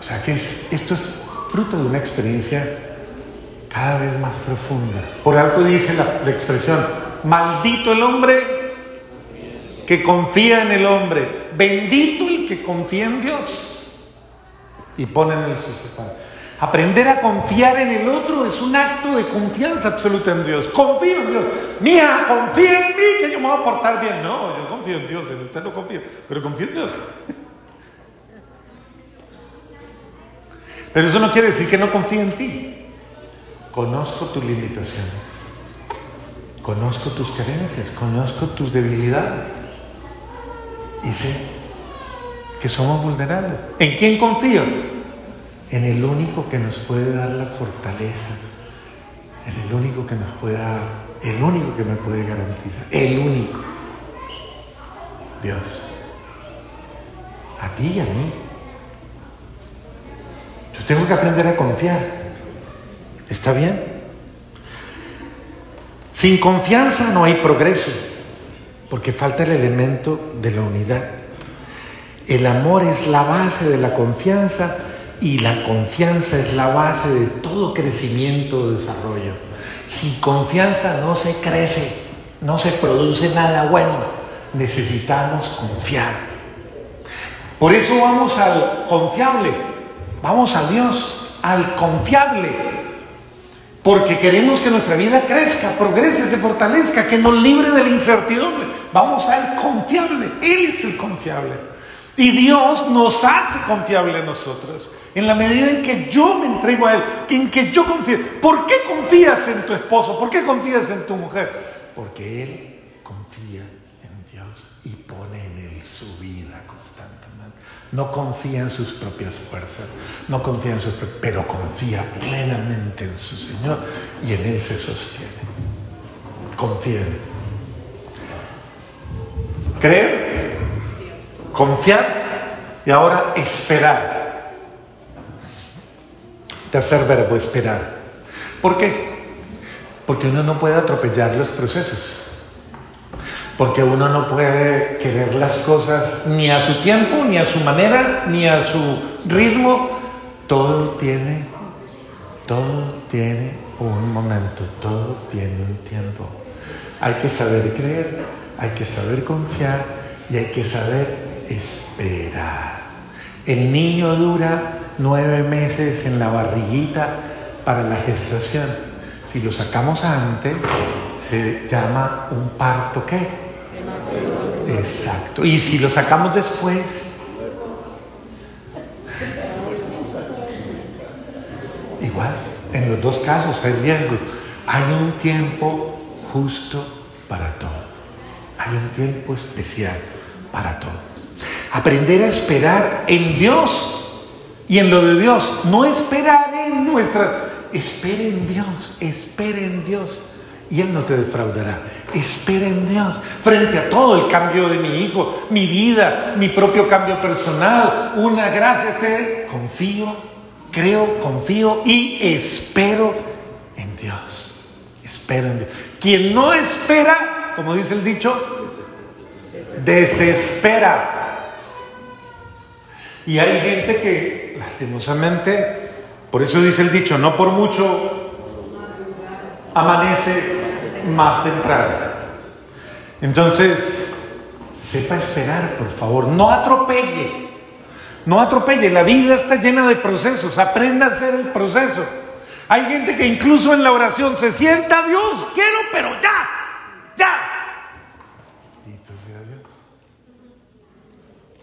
O sea que esto es fruto de una experiencia cada vez más profunda. Por algo dice la, la expresión, maldito el hombre que confía en el hombre. Bendito el que confía en Dios. Y ponen el sucesor. Aprender a confiar en el otro es un acto de confianza absoluta en Dios. Confío en Dios. Mía, confía en mí que yo me voy a portar bien. No, yo confío en Dios, en usted no confío, pero confío en Dios. Pero eso no quiere decir que no confíe en ti. Conozco tus limitaciones. Conozco tus carencias, conozco tus debilidades sé que somos vulnerables. ¿En quién confío? En el único que nos puede dar la fortaleza, en el único que nos puede dar, el único que me puede garantizar, el único. Dios. A ti y a mí. Yo tengo que aprender a confiar. ¿Está bien? Sin confianza no hay progreso porque falta el elemento de la unidad. El amor es la base de la confianza y la confianza es la base de todo crecimiento o desarrollo. Sin confianza no se crece, no se produce nada bueno. Necesitamos confiar. Por eso vamos al confiable. Vamos a Dios, al confiable, porque queremos que nuestra vida crezca, progrese, se fortalezca, que nos libre de la incertidumbre. Vamos al confiable, Él es el confiable. Y Dios nos hace confiable a nosotros. En la medida en que yo me entrego a Él, en que yo confío. ¿Por qué confías en tu esposo? ¿Por qué confías en tu mujer? Porque Él No confía en sus propias fuerzas, no confía en sus pero confía plenamente en su Señor y en Él se sostiene. Confía en Él. Creer, confiar y ahora esperar. Tercer verbo, esperar. ¿Por qué? Porque uno no puede atropellar los procesos. Porque uno no puede querer las cosas ni a su tiempo, ni a su manera, ni a su ritmo. Todo tiene, todo tiene un momento, todo tiene un tiempo. Hay que saber creer, hay que saber confiar y hay que saber esperar. El niño dura nueve meses en la barriguita para la gestación. Si lo sacamos antes, se llama un parto qué? Exacto. Y si lo sacamos después, igual, en los dos casos hay riesgos. Hay un tiempo justo para todo. Hay un tiempo especial para todo. Aprender a esperar en Dios y en lo de Dios. No esperar en nuestra... Espera en Dios, espera en Dios. Y Él no te defraudará. Espera en Dios. Frente a todo el cambio de mi hijo, mi vida, mi propio cambio personal, una gracia que confío, creo, confío y espero en Dios. Espero en Dios. Quien no espera, como dice el dicho, desespera. Y hay gente que, lastimosamente, por eso dice el dicho, no por mucho amanece más temprano. Entonces, sepa esperar, por favor, no atropelle, no atropelle, la vida está llena de procesos, aprenda a hacer el proceso. Hay gente que incluso en la oración se sienta, Dios, quiero, pero ya, ya.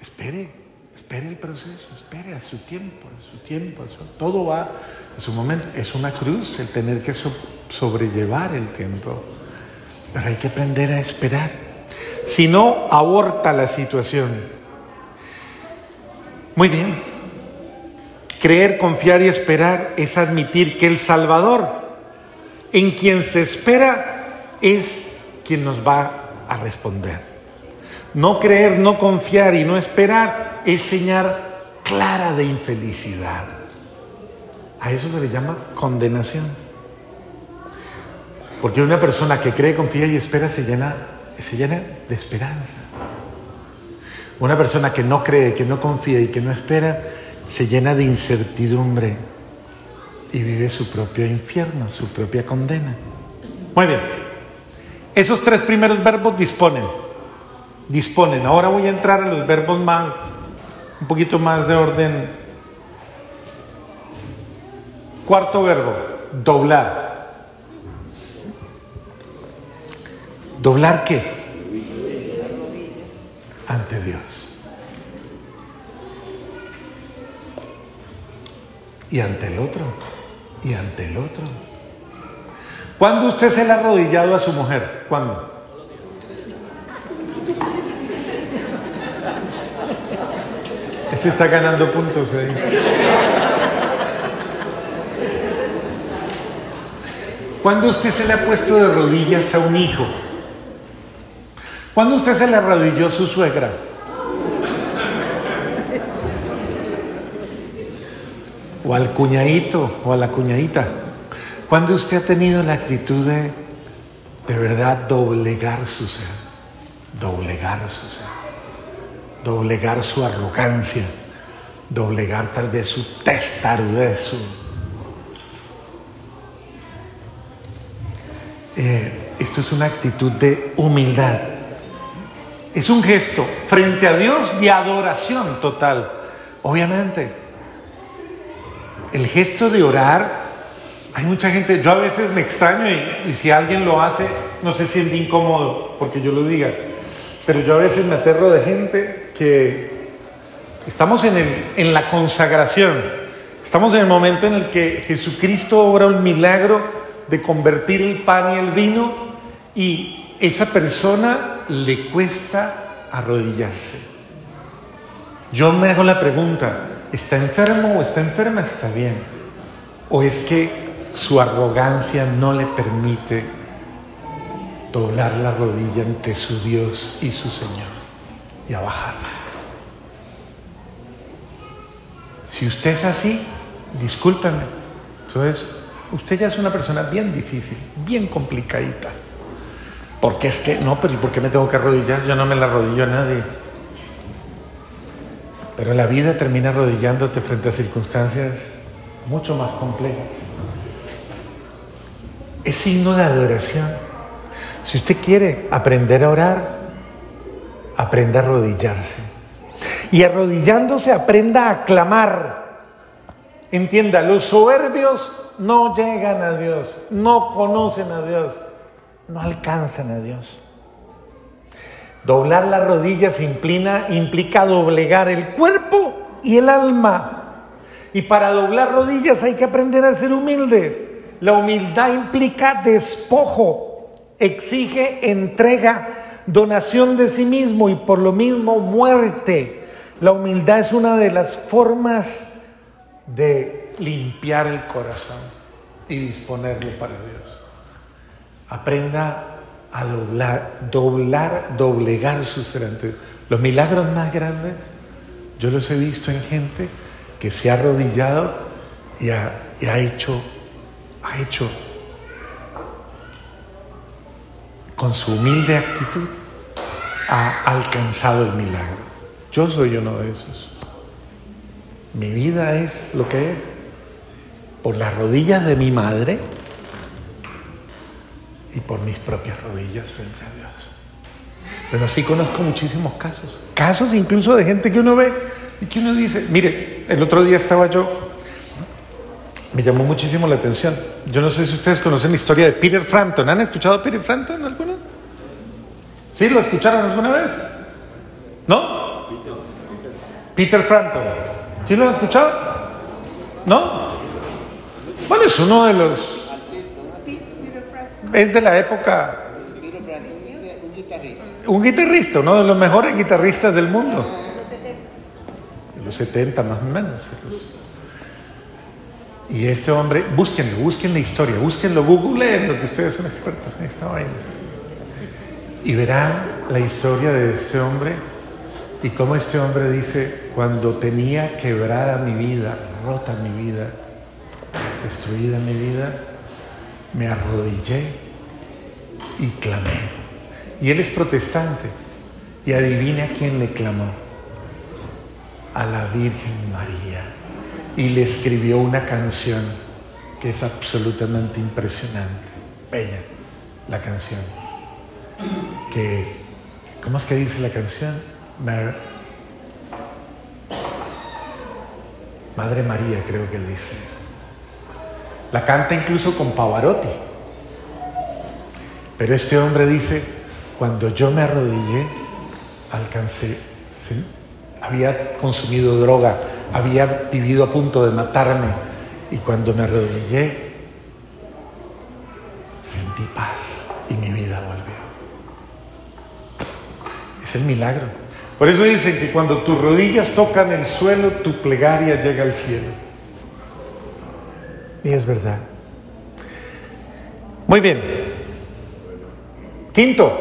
Espere. Espere el proceso, espere a su tiempo, a su tiempo, todo va a su momento. Es una cruz el tener que sobrellevar el tiempo, pero hay que aprender a esperar. Si no, aborta la situación. Muy bien. Creer, confiar y esperar es admitir que el Salvador, en quien se espera, es quien nos va a responder. No creer, no confiar y no esperar es señal clara de infelicidad. A eso se le llama condenación. Porque una persona que cree, confía y espera se llena, se llena de esperanza. Una persona que no cree, que no confía y que no espera, se llena de incertidumbre y vive su propio infierno, su propia condena. Muy bien. Esos tres primeros verbos disponen disponen. Ahora voy a entrar a los verbos más, un poquito más de orden. Cuarto verbo, doblar. ¿Doblar qué? Ante Dios. Y ante el otro. Y ante el otro. ¿Cuándo usted se le ha arrodillado a su mujer? ¿Cuándo? Este está ganando puntos ahí. ¿Cuándo usted se le ha puesto de rodillas a un hijo? ¿Cuándo usted se le arrodilló a su suegra? O al cuñadito o a la cuñadita. ¿Cuándo usted ha tenido la actitud de de verdad doblegar su ser? Doblegar su ser doblegar su arrogancia, doblegar tal vez su testarudez. Eh, esto es una actitud de humildad. Es un gesto frente a Dios de adoración total. Obviamente, el gesto de orar, hay mucha gente, yo a veces me extraño y, si alguien lo hace, no se siente incómodo porque yo lo diga, pero yo a veces me aterro de gente que estamos en, el, en la consagración, estamos en el momento en el que Jesucristo obra un milagro de convertir el pan y el vino y esa persona le cuesta arrodillarse. Yo me hago la pregunta, ¿está enfermo o está enferma? Está bien. ¿O es que su arrogancia no le permite doblar la rodilla ante su Dios y su Señor y a bajarse? Si usted es así, discúlpeme. Entonces, usted ya es una persona bien difícil, bien complicadita. Porque es que, no, pero ¿y por qué me tengo que arrodillar? Yo no me la arrodillo a nadie. Pero la vida termina arrodillándote frente a circunstancias mucho más complejas. Es signo de adoración. Si usted quiere aprender a orar, aprenda a arrodillarse. Y arrodillándose aprenda a clamar. Entienda, los soberbios no llegan a Dios, no conocen a Dios, no alcanzan a Dios. Doblar las rodillas implica, implica doblegar el cuerpo y el alma. Y para doblar rodillas hay que aprender a ser humilde. La humildad implica despojo, exige entrega, donación de sí mismo y por lo mismo muerte. La humildad es una de las formas de limpiar el corazón y disponerlo para Dios. Aprenda a doblar, doblar, doblegar su ser ante Dios. Los milagros más grandes, yo los he visto en gente que se ha arrodillado y ha hecho, ha hecho con su humilde actitud, ha alcanzado el milagro. Yo soy uno de esos. Mi vida es lo que es. Por las rodillas de mi madre, y por mis propias rodillas frente a Dios. Pero sí conozco muchísimos casos, casos incluso de gente que uno ve y que uno dice, mire, el otro día estaba yo, me llamó muchísimo la atención. Yo no sé si ustedes conocen la historia de Peter Frampton. ¿Han escuchado a Peter Frampton alguna? ¿Sí? ¿Lo escucharon alguna vez? ¿No? Peter Frampton. ¿Sí lo han escuchado? ¿No? Es uno de los es de la época. Un guitarrista. Un guitarrista, uno de los mejores guitarristas del mundo. De los 70 más o menos. Y este hombre, búsquenlo, busquen la historia, búsquenlo, googleen lo que ustedes son expertos en esta vaina. Y verán la historia de este hombre y cómo este hombre dice, cuando tenía quebrada mi vida, rota mi vida, destruida mi vida, me arrodillé y clamé. Y él es protestante. Y adivine a quién le clamó. A la Virgen María. Y le escribió una canción que es absolutamente impresionante. Bella la canción. Que, ¿cómo es que dice la canción? Madre María creo que dice. La canta incluso con Pavarotti. Pero este hombre dice, cuando yo me arrodillé, alcancé, había consumido droga, había vivido a punto de matarme, y cuando me arrodillé, sentí paz y mi vida volvió. Es el milagro. Por eso dicen que cuando tus rodillas tocan el suelo, tu plegaria llega al cielo. Y es verdad. Muy bien. Quinto,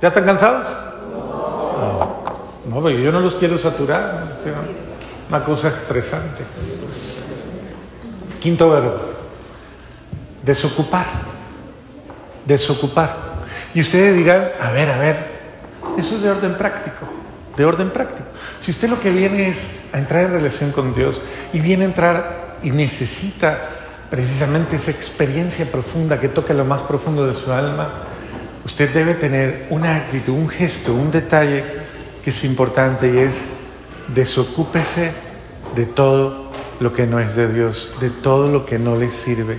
¿ya están cansados? No, no porque yo no los quiero saturar. Una cosa estresante. Quinto verbo. Desocupar. Desocupar. Y ustedes dirán, a ver, a ver, eso es de orden práctico. De orden práctico. Si usted lo que viene es a entrar en relación con Dios y viene a entrar y necesita precisamente esa experiencia profunda que toca lo más profundo de su alma, usted debe tener una actitud, un gesto, un detalle que es importante y es desocúpese de todo lo que no es de Dios, de todo lo que no le sirve.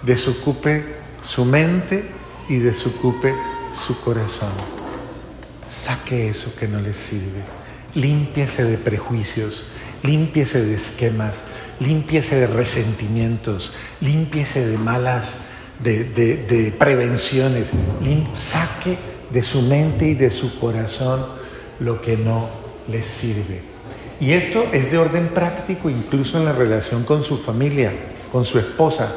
Desocupe su mente y desocupe su corazón. Saque eso que no le sirve. Límpiese de prejuicios, límpiese de esquemas, límpiese de resentimientos, límpiese de malas, de, de prevenciones. saque de su mente y de su corazón lo que no le sirve. Y esto es de orden práctico incluso en la relación con su familia, con su esposa.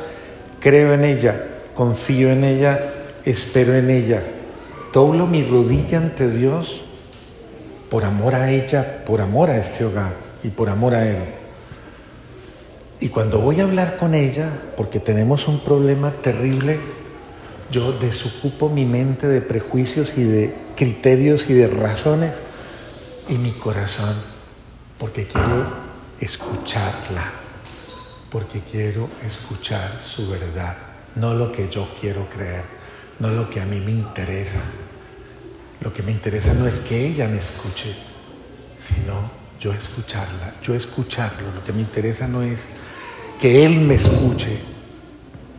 Creo en ella, confío en ella, espero en ella. Doblo mi rodilla ante Dios por amor a ella, por amor a este hogar y por amor a Él. Y cuando voy a hablar con ella, porque tenemos un problema terrible, yo desocupo mi mente de prejuicios y de criterios y de razones y mi corazón, porque quiero escucharla, porque quiero escuchar su verdad, no lo que yo quiero creer, no lo que a mí me interesa. Lo que me interesa no es que ella me escuche, sino yo escucharla, yo escucharlo. Lo que me interesa no es que él me escuche,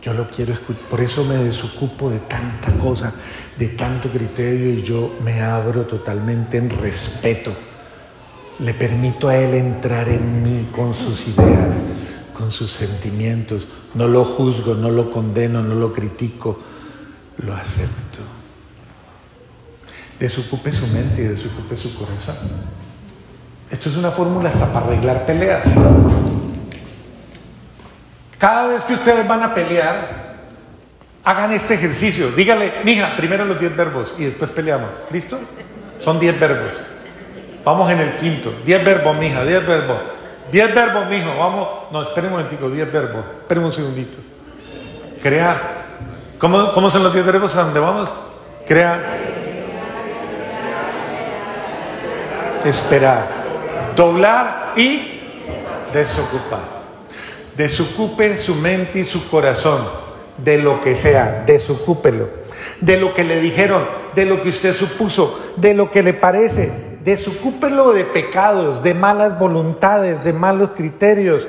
yo lo quiero escuchar, por eso me desocupo de tanta cosa, de tanto criterio y yo me abro totalmente en respeto. Le permito a Él entrar en mí con sus ideas, con sus sentimientos. No lo juzgo, no lo condeno, no lo critico, lo acepto. Desocupe su mente y desocupe su corazón. Esto es una fórmula hasta para arreglar peleas. Cada vez que ustedes van a pelear, hagan este ejercicio. Dígale, mija, primero los 10 verbos y después peleamos. ¿Listo? Son 10 verbos. Vamos en el quinto. 10 verbos, mija, 10 verbos. 10 verbos, mijo. Vamos. No, esperen un momentico, 10 verbos. Esperen un segundito. Crea. ¿Cómo, cómo son los 10 verbos a dónde vamos? Crea. Esperar. Doblar y desocupar. Desocupe su mente y su corazón de lo que sea, desocúpelo. De lo que le dijeron, de lo que usted supuso, de lo que le parece. Desocúpelo de pecados, de malas voluntades, de malos criterios.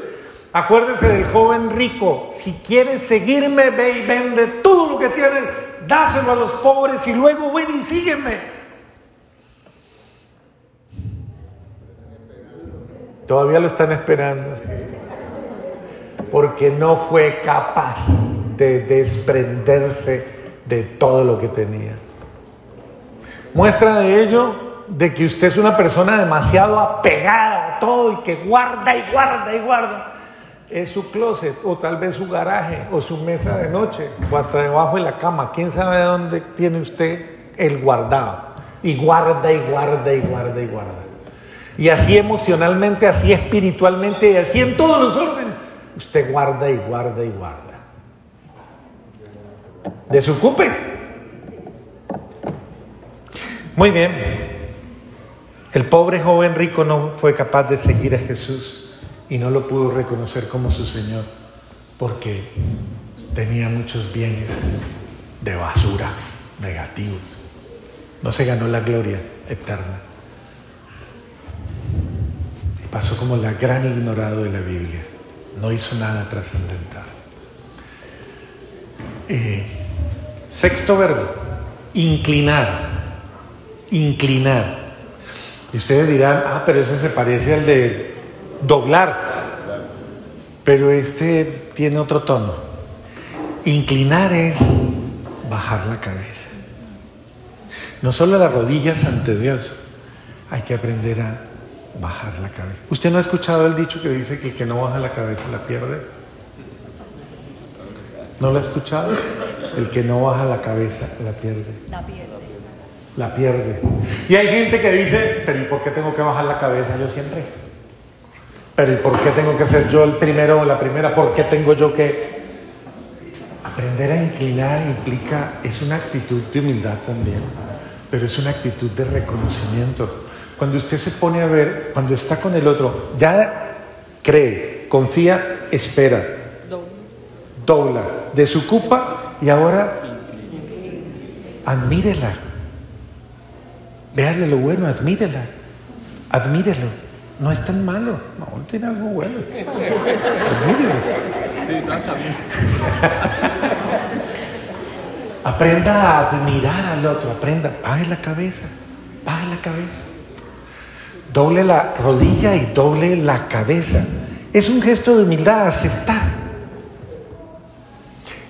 Acuérdese del joven rico. Si quieres seguirme, ve y vende todo lo que tienes, dáselo a los pobres y luego ven y sígueme. Todavía lo están esperando porque no fue capaz de desprenderse de todo lo que tenía. Muestra de ello de que usted es una persona demasiado apegada a todo y que guarda y guarda y guarda. Es su closet o tal vez su garaje o su mesa de noche o hasta debajo de la cama. ¿Quién sabe dónde tiene usted el guardado? Y guarda y guarda y guarda y guarda. Y así emocionalmente, así espiritualmente y así en todos los órdenes usted guarda y guarda y guarda. Desocupe. Muy bien. El pobre joven rico no fue capaz de seguir a Jesús y no lo pudo reconocer como su Señor porque tenía muchos bienes de basura, negativos. No se ganó la gloria eterna. Y pasó como la gran ignorado de la Biblia no hizo nada trascendental. Eh, sexto verbo, inclinar, inclinar. Y ustedes dirán, ah, pero ese se parece al de doblar, pero este tiene otro tono. Inclinar es bajar la cabeza. No solo las rodillas ante Dios, hay que aprender a bajar la cabeza. ¿Usted no ha escuchado el dicho que dice que el que no baja la cabeza la pierde? ¿No lo ha escuchado? El que no baja la cabeza la pierde. La pierde. La pierde. Y hay gente que dice, pero ¿y por qué tengo que bajar la cabeza yo siempre? Pero ¿y por qué tengo que ser yo el primero o la primera? ¿Por qué tengo yo que... Aprender a inclinar implica, es una actitud de humildad también, pero es una actitud de reconocimiento. Cuando usted se pone a ver, cuando está con el otro, ya cree, confía, espera, dobla, desocupa y ahora admírela. Véale lo bueno, admírela, admírelo. No es tan malo. No, tiene algo bueno. Aprenda a admirar al otro. Aprenda. Baje la cabeza. Baje la cabeza. Doble la rodilla y doble la cabeza. Es un gesto de humildad aceptar.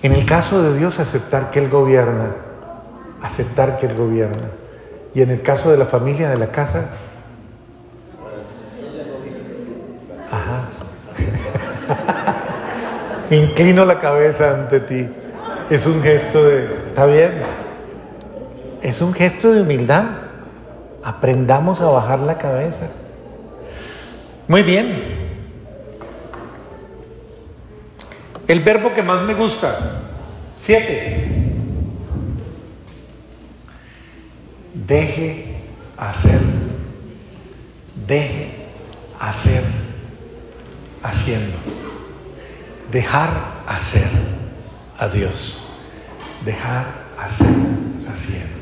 En el caso de Dios, aceptar que Él gobierna. Aceptar que Él gobierna. Y en el caso de la familia, de la casa, Ajá. Inclino la cabeza ante ti. Es un gesto de, ¿está bien? Es un gesto de humildad. Aprendamos a bajar la cabeza. Muy bien. El verbo que más me gusta. Siete. Deje hacer. Deje hacer haciendo. Dejar hacer a Dios. Dejar hacer haciendo.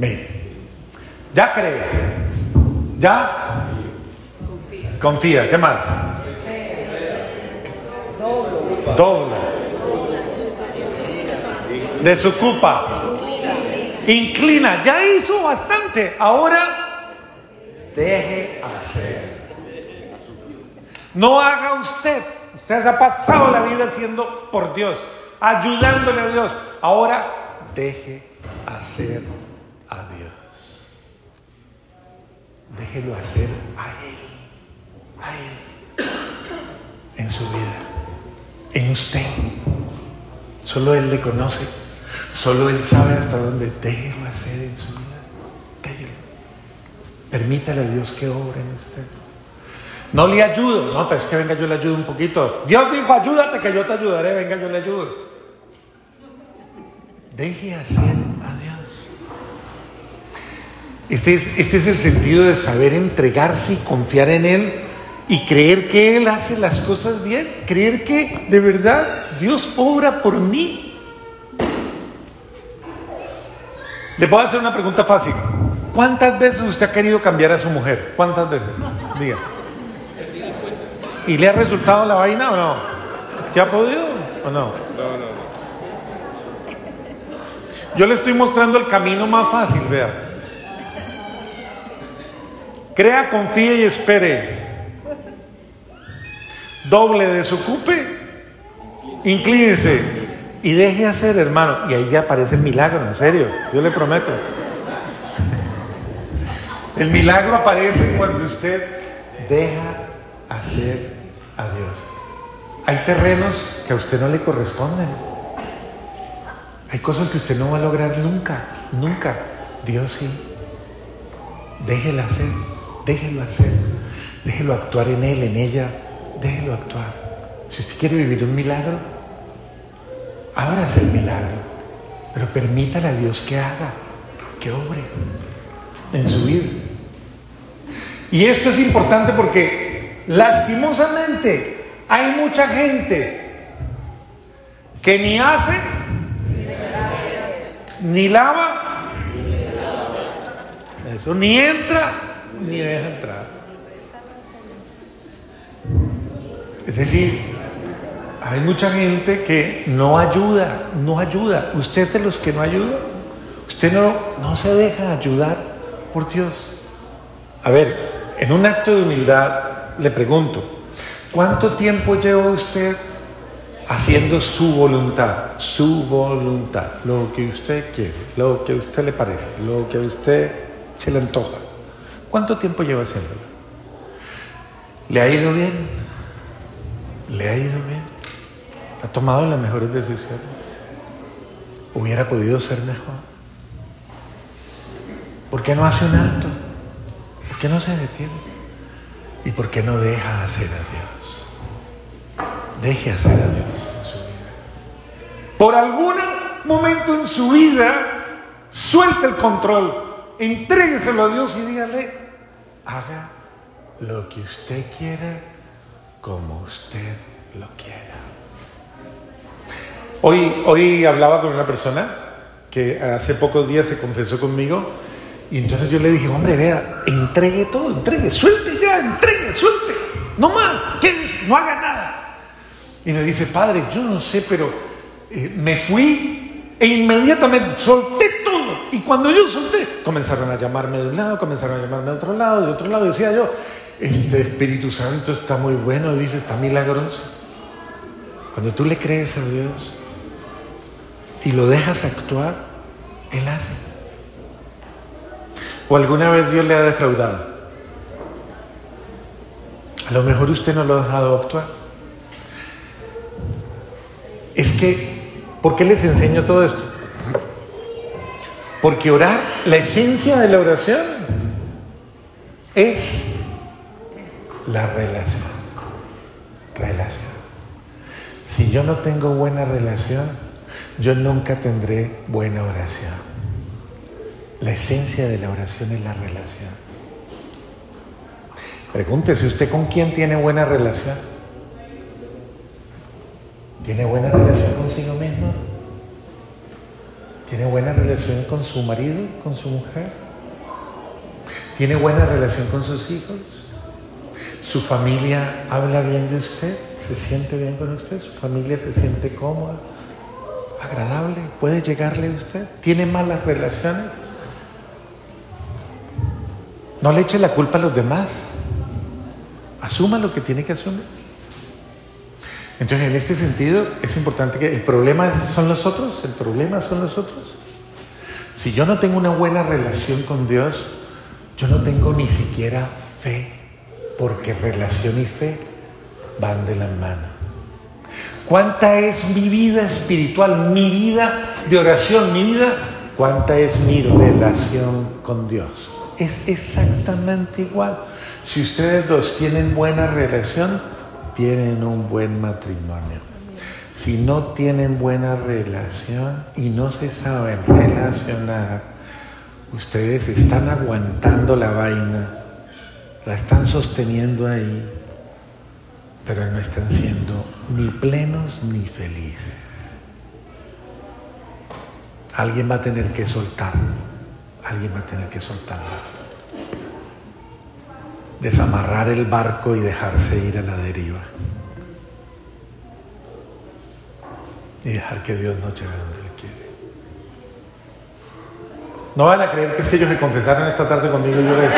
Mire, ya cree. Ya confía. ¿Qué más? Dobla. Desocupa. Inclina. Ya hizo bastante. Ahora deje hacer. No haga usted. Usted se ha pasado la vida haciendo por Dios, ayudándole a Dios. Ahora deje hacer a Dios. Déjelo hacer a Él. A Él. En su vida. En usted. Solo Él le conoce. Solo Él sabe hasta dónde. Déjelo hacer en su vida. Déjelo. Permítale a Dios que obre en usted. No le ayudo. No, pues es que venga, yo le ayudo un poquito. Dios dijo, ayúdate que yo te ayudaré. Venga, yo le ayudo. Deje hacer a Dios. Este es, este es el sentido de saber entregarse y confiar en Él y creer que Él hace las cosas bien. Creer que de verdad Dios obra por mí. Le puedo hacer una pregunta fácil. ¿Cuántas veces usted ha querido cambiar a su mujer? ¿Cuántas veces? Diga. ¿Y le ha resultado la vaina o no? ¿Se ha podido o no? Yo le estoy mostrando el camino más fácil, vea. Crea, confíe y espere. Doble, desocupe, inclínese y deje hacer, hermano. Y ahí ya aparece el milagro, en serio, yo le prometo. El milagro aparece cuando usted deja hacer a Dios. Hay terrenos que a usted no le corresponden. Hay cosas que usted no va a lograr nunca, nunca. Dios sí. Déjela hacer, déjelo hacer, déjelo actuar en él, en ella, déjelo actuar. Si usted quiere vivir un milagro, ábrase el milagro, pero permítale a Dios que haga, que obre en su vida. Y esto es importante porque lastimosamente hay mucha gente que ni hace, ni lava, eso, ni entra, ni deja entrar. Es decir, hay mucha gente que no ayuda, no ayuda. Usted es de los que no ayuda. Usted no, no se deja ayudar por Dios. A ver, en un acto de humildad le pregunto, ¿cuánto tiempo lleva usted haciendo su voluntad? Su voluntad, lo que usted quiere, lo que a usted le parece, lo que a usted se le antoja. ¿Cuánto tiempo lleva haciéndolo? ¿Le ha ido bien? ¿Le ha ido bien? ¿Ha tomado las mejores decisiones? ¿Hubiera podido ser mejor? ¿Por qué no hace un alto? ¿Por qué no se detiene? ¿Y por qué no deja hacer a Dios? Deje hacer a Dios en su vida. Por algún momento en su vida, suelte el control, entrégueselo a Dios y dígale, haga lo que usted quiera como usted lo quiera. Hoy, hoy hablaba con una persona que hace pocos días se confesó conmigo Y entonces yo le dije, hombre, vea, entregue todo, entregue, suelte ya, entregue, suelte. No más, no haga nada. Y me dice, padre, yo no sé, pero eh, me fui e inmediatamente solté todo. Y cuando yo solté, comenzaron a llamarme de un lado, comenzaron a llamarme de otro lado, de otro lado. Decía yo, este Espíritu Santo está muy bueno, dice, está milagroso. Cuando tú le crees a Dios y lo dejas actuar, Él hace. ¿O alguna vez Dios le ha defraudado? A lo mejor usted no lo ha dejado actuar. Es que, ¿por qué les enseño todo esto? Porque orar, la esencia de la oración es la relación. Relación. Si yo no tengo buena relación, yo nunca tendré buena oración. La esencia de la oración es la relación. Pregúntese usted con quién tiene buena relación. ¿Tiene buena relación consigo mismo? ¿Tiene buena relación con su marido, con su mujer? ¿Tiene buena relación con sus hijos? ¿Su familia habla bien de usted? ¿Se siente bien con usted? ¿Su familia se siente cómoda? ¿Agradable? ¿Puede llegarle a usted? ¿Tiene malas relaciones? No le eche la culpa a los demás. Asuma lo que tiene que asumir. Entonces, en este sentido, es importante que el problema son los otros, el problema son los otros. Si yo no tengo una buena relación con Dios, yo no tengo ni siquiera fe, porque relación y fe van de la mano. ¿Cuánta es mi vida espiritual, mi vida de oración, mi vida? ¿Cuánta es mi relación con Dios? Es exactamente igual. Si ustedes dos tienen buena relación, tienen un buen matrimonio. Si no tienen buena relación y no se saben relacionar, ustedes están aguantando la vaina, la están sosteniendo ahí, pero no están siendo ni plenos ni felices. Alguien va a tener que soltar, alguien va a tener que soltar. Desamarrar el barco y dejarse ir a la deriva. Y dejar que Dios nos lleve donde Él quiere. No van a creer que es que ellos se confesaron esta tarde conmigo y yo les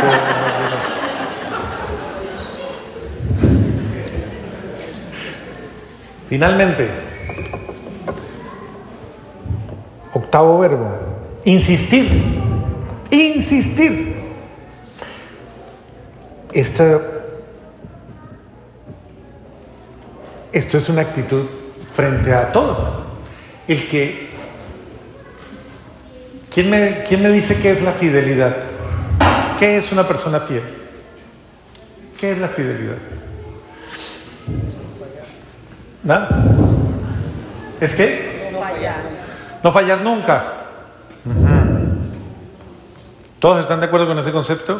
Finalmente, octavo verbo, insistir, insistir. Esto, esto es una actitud frente a todo. El que, ¿quién me, ¿quién me dice qué es la fidelidad? ¿Qué es una persona fiel? ¿Qué es la fidelidad? ¿No? ¿Es qué? No fallar. No fallar nunca. ¿Todos están de acuerdo con ese concepto?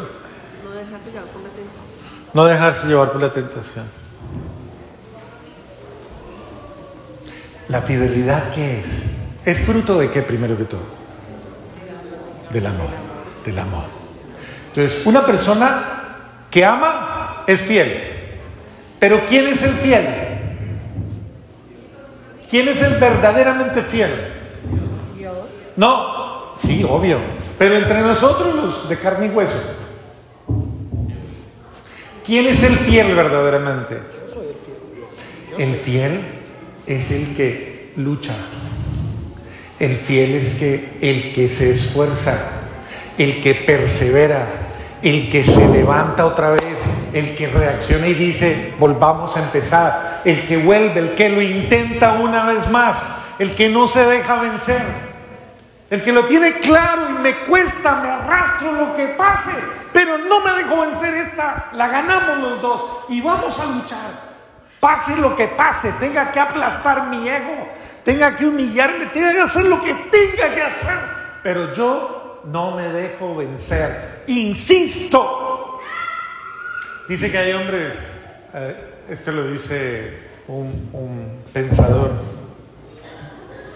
No dejarse llevar por la tentación. No dejarse llevar por la tentación. ¿La fidelidad qué es? ¿Es fruto de qué primero que todo? Del amor, del amor. Entonces, una persona que ama es fiel. Pero ¿quién es el fiel? ¿Quién es el verdaderamente fiel? Dios. No, sí, obvio. Pero entre nosotros los de carne y hueso. ¿Quién es el fiel verdaderamente? El fiel es el que lucha. El fiel es que el que se esfuerza, el que persevera, el que se levanta otra vez, el que reacciona y dice, volvamos a empezar, el que vuelve, el que lo intenta una vez más, el que no se deja vencer, el que lo tiene claro y me cuesta, me arrastro lo que pase, pero no me dejo vencer esta, la ganamos los dos y vamos a luchar. Pase lo que pase, tenga que aplastar mi ego, tenga que humillarme, tenga que hacer lo que tenga que hacer, pero yo no me dejo vencer. Insisto. Dice que hay hombres, eh, esto lo dice un, pensador,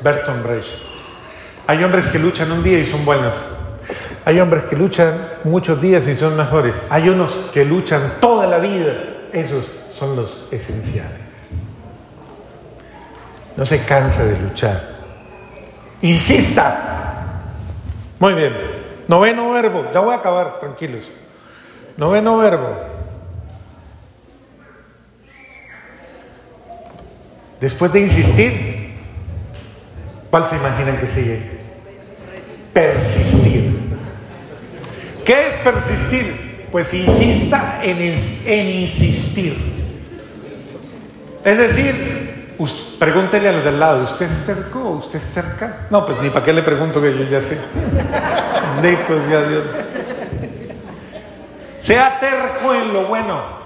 Bertolt Brecht. Hay hombres que luchan un día y son buenos. Hay hombres que luchan muchos días y son mejores. Hay unos que luchan toda la vida. Esos son los esenciales. No se cansa de luchar. Insista. Muy bien. Noveno verbo. Ya voy a acabar, tranquilos. Noveno verbo. Después de insistir, ¿cuál se imaginan que sigue? Persistir. ¿Qué es persistir? Pues insista en, en insistir. Es decir, pregúntele al del lado, ¿usted es terco o usted es terca? No, pues ni para qué le pregunto que yo ya sé. Bendito sea Dios. Sea terco en lo bueno.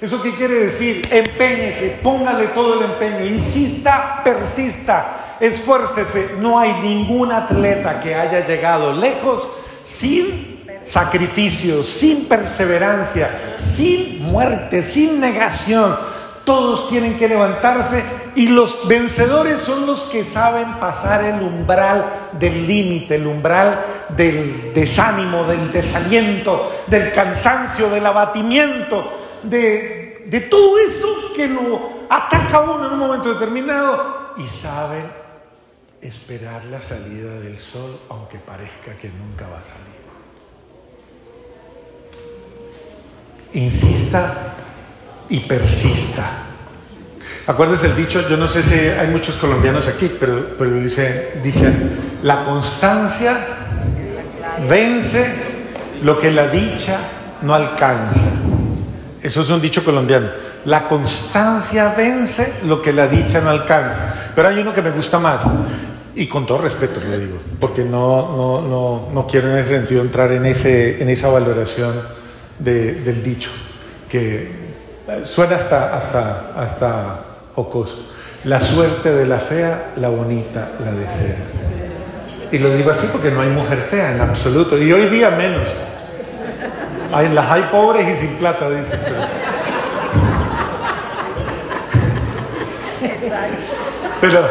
¿Eso qué quiere decir? Empeñese, póngale todo el empeño, insista, persista, esfuércese. No hay ningún atleta que haya llegado lejos sin sacrificio, sin perseverancia, sin muerte, sin negación. Todos tienen que levantarse y los vencedores son los que saben pasar el umbral del límite, el umbral del desánimo, del desaliento, del cansancio, del abatimiento de, todo eso que lo ataca uno en un momento determinado y saben esperar la salida del sol aunque parezca que nunca va a salir. Insista y persista. Acuérdese el dicho, yo no sé si hay muchos colombianos aquí, pero, pero dice, dicen, la constancia vence lo que la dicha no alcanza. Eso es un dicho colombiano. La constancia vence lo que la dicha no alcanza. Pero hay uno que me gusta más. Y con todo respeto le digo, porque no, no, no, no quiero en ese sentido entrar en, ese, en esa valoración del dicho, que suena hasta, hasta, hasta jocoso. La suerte de la fea, la bonita la desea. Y lo digo así porque no hay mujer fea en absoluto, y hoy día menos. Hay, las hay pobres y sin plata, dicen. Pero,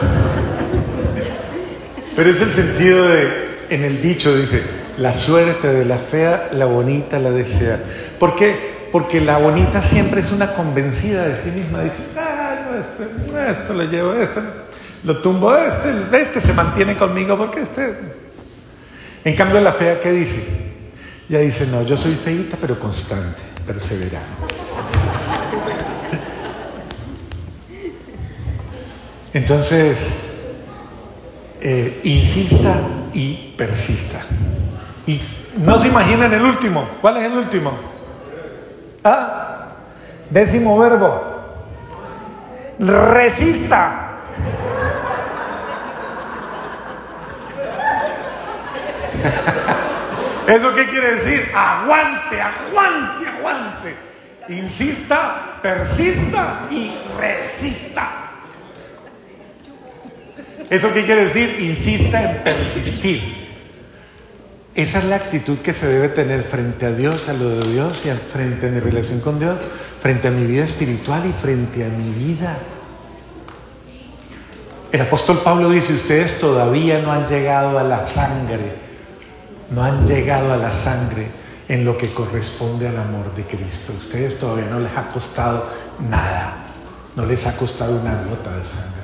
pero, es el sentido de, en el dicho dice, la suerte de la fea, la bonita la desea. ¿Por qué? Porque la bonita siempre es una convencida de sí misma. Dice, ah, esto, esto lo llevo, esto lo tumbo, este, este se mantiene conmigo porque este... En cambio la fea, ¿qué dice? Ya dice, no, yo soy feita pero constante, perseverante. Entonces, eh, insista y persista. Y no se imaginen el último. ¿Cuál es el último? Ah, décimo verbo. Resista. ¿Eso qué quiere decir? Aguante, aguante, aguante. Insista, persista y resista. ¿Eso qué quiere decir? Insista en persistir. Esa es la actitud que se debe tener frente a Dios, a lo de Dios y frente a mi relación con Dios, frente a mi vida espiritual y frente a mi vida. El apóstol Pablo dice, ustedes todavía no han llegado a la sangre no han llegado a la sangre en lo que corresponde al amor de Cristo. ustedes todavía no les ha costado nada, no les ha costado una gota de sangre.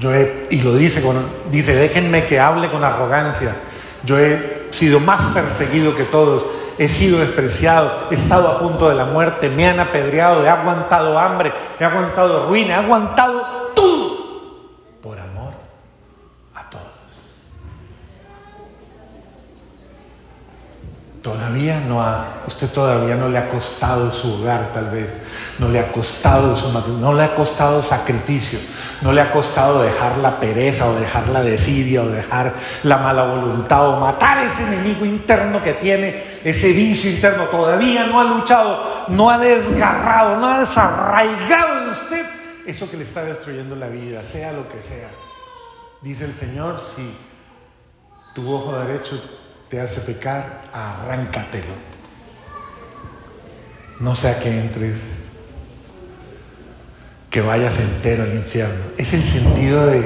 Yo he, y lo dice, con, dice, déjenme que hable con arrogancia. Yo he sido más perseguido que todos, he sido despreciado, he estado a punto de la muerte, me han apedreado, he aguantado hambre, he aguantado ruina, he aguantado Todavía no ha, usted todavía no le ha costado su hogar tal vez, no le ha costado su matrimonio, no le ha costado sacrificio, no le ha costado dejar la pereza o dejar la desidia o dejar la mala voluntad o matar ese enemigo interno que tiene, ese vicio interno, todavía no ha luchado, no ha desgarrado, no ha desarraigado de usted eso que le está destruyendo la vida, sea lo que sea. Dice el Señor, si tu ojo derecho te hace pecar, arráncatelo. No sea que entres, que vayas entero al infierno. Es el sentido de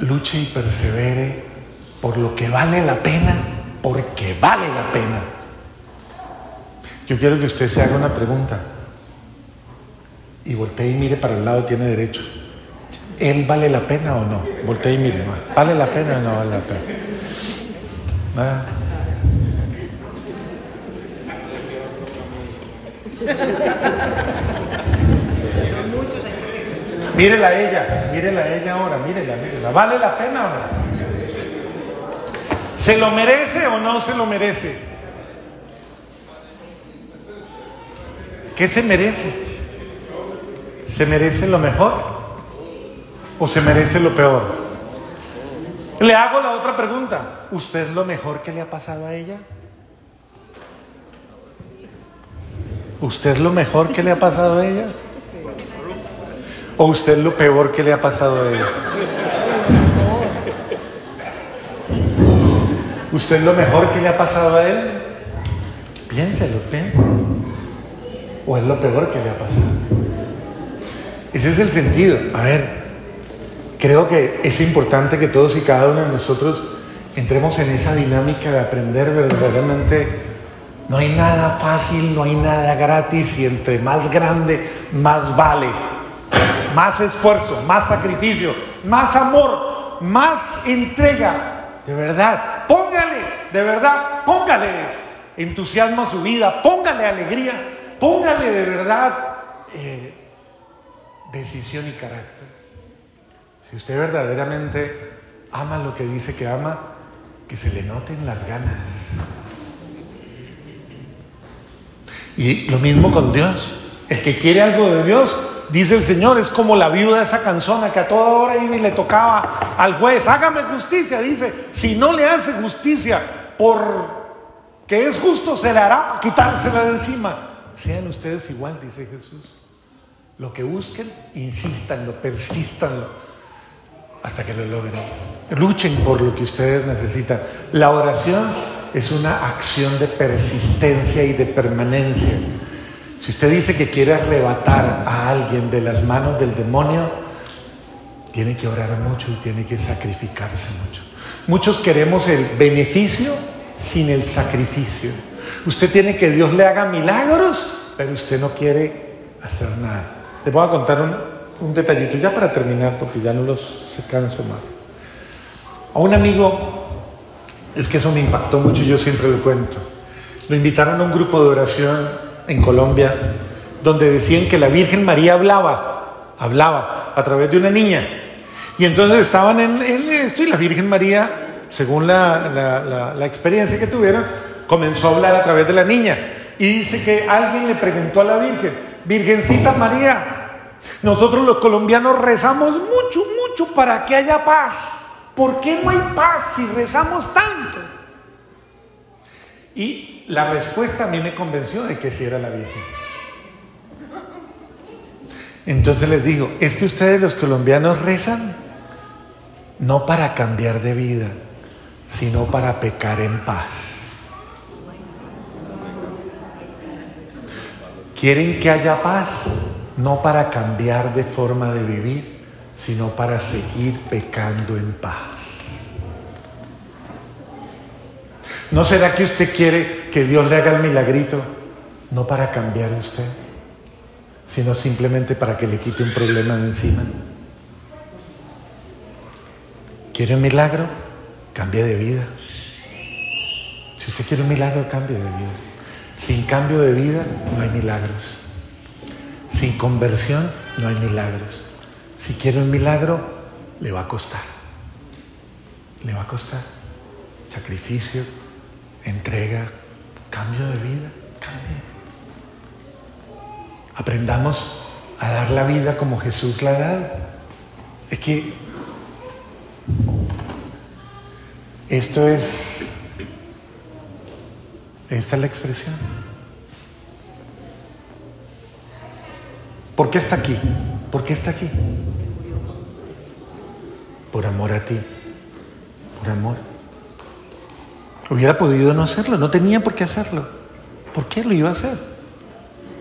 luche y persevere por lo que vale la pena, porque vale la pena. Yo quiero que usted se haga una pregunta y voltee y mire para el lado, tiene derecho. ¿Él vale la pena o no? Voltee y mire, ¿vale la pena o no vale la pena? Ah. Mírela a ella, mírela a ella ahora, mírela, mírela. ¿Vale la pena o no? ¿Se lo merece o no se lo merece? ¿Qué se merece? ¿Se merece lo mejor o se merece lo peor? Le hago la otra pregunta. ¿Usted es lo mejor que le ha pasado a ella? ¿Usted es lo mejor que le ha pasado a ella? ¿O usted lo peor que le ha pasado a ella? ¿Usted lo mejor que le ha pasado a él? Piénselo, piénselo. ¿O es lo peor que le ha pasado? Ese es el sentido. A ver, creo que es importante que todos y cada uno de nosotros entremos en esa dinámica de aprender verdaderamente. No hay nada fácil, no hay nada gratis y entre más grande, más vale. Más esfuerzo, más sacrificio, más amor, más entrega. De verdad, póngale, de verdad, póngale entusiasmo a su vida, póngale alegría, póngale de verdad eh, decisión y carácter. Si usted verdaderamente ama lo que dice que ama, que se le noten las ganas. Y lo mismo con Dios. El que quiere algo de Dios, dice el Señor, es como la viuda esa canzona que a toda hora iba y le tocaba al juez, hágame justicia. Dice, si no le hace justicia por que es justo, se le hará quitársela de encima. Sean ustedes igual, dice Jesús. Lo que busquen, insístanlo, persístanlo hasta que lo logren. Luchen por lo que ustedes necesitan. La oración es una acción de persistencia y de permanencia. Si usted dice que quiere arrebatar a alguien de las manos del demonio, tiene que orar mucho y tiene que sacrificarse mucho. Muchos queremos el beneficio sin el sacrificio. Usted tiene que Dios le haga milagros, pero usted no quiere hacer nada. Les voy a contar un, un detallito ya para terminar, porque ya no los se canso más. A un amigo, es que eso me impactó mucho y yo siempre lo cuento. Lo invitaron a un grupo de oración en Colombia, donde decían que la Virgen María hablaba, hablaba a través de una niña. Y entonces estaban en, esto y la Virgen María, según la, la, la experiencia que tuvieron, comenzó a hablar a través de la niña. Y dice que alguien le preguntó a la Virgen, Virgencita María, nosotros los colombianos rezamos mucho, mucho para que haya paz. ¿Por qué no hay paz si rezamos tanto? Y la respuesta a mí me convenció de que sí era la Virgen. Entonces les digo, es que ustedes los colombianos rezan no para cambiar de vida, sino para pecar en paz. Quieren que haya paz, no para cambiar de forma de vivir, sino para seguir pecando en paz. ¿No será que usted quiere que Dios le haga el milagrito, no para cambiar usted, sino simplemente para que le quite un problema de encima? ¿Quiere un milagro? Cambie de vida. Si usted quiere un milagro, cambie de vida. Sin cambio de vida no hay milagros. Sin conversión no hay milagros. Si quiere un milagro, le va a costar. Le va a costar. Sacrificio, entrega, cambio de vida, cambie. Aprendamos a dar la vida como Jesús la ha dado. Es que esto es esta es la expresión. ¿Por qué está aquí? ¿Por qué está aquí? Por amor a ti. Por amor. Hubiera podido no hacerlo, no tenía por qué hacerlo. ¿Por qué lo iba a hacer?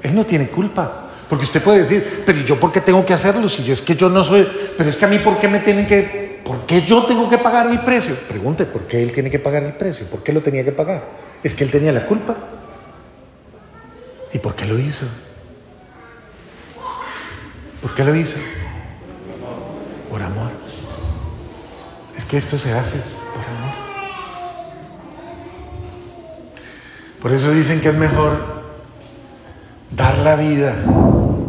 Él no tiene culpa. Porque usted puede decir, pero ¿y yo por qué tengo que hacerlo? Si yo es que yo no soy, pero es que a mí ¿por qué me tienen que ¿por qué yo tengo que pagar el precio? Pregunte, ¿por qué él tiene que pagar el precio? ¿Por qué lo tenía que pagar? ¿Es que él tenía la culpa? ¿Y por qué lo hizo? ¿Por qué lo hizo? Por amor. Es que esto se hace por amor. Por eso dicen que es mejor dar la vida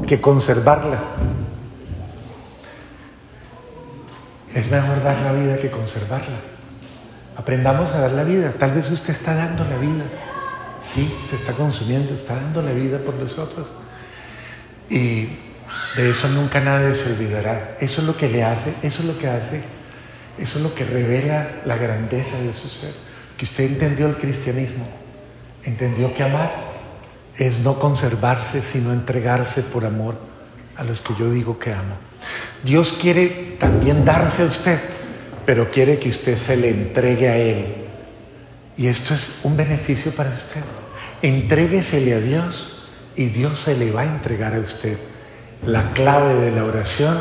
que conservarla. Es mejor dar la vida que conservarla. Aprendamos a dar la vida. Tal vez usted está dando la vida. Sí, se está consumiendo, está dando la vida por los otros. Y de eso nunca nadie se olvidará. Eso es lo que le hace, eso es lo que hace, eso es lo que revela la grandeza de su ser. Que usted entendió el cristianismo, entendió que amar es no conservarse, sino entregarse por amor a los que yo digo que amo. Dios quiere también darse a usted, pero quiere que usted se le entregue a Él. Y esto es un beneficio para usted. Entréguesele a Dios y Dios se le va a entregar a usted. La clave de la oración,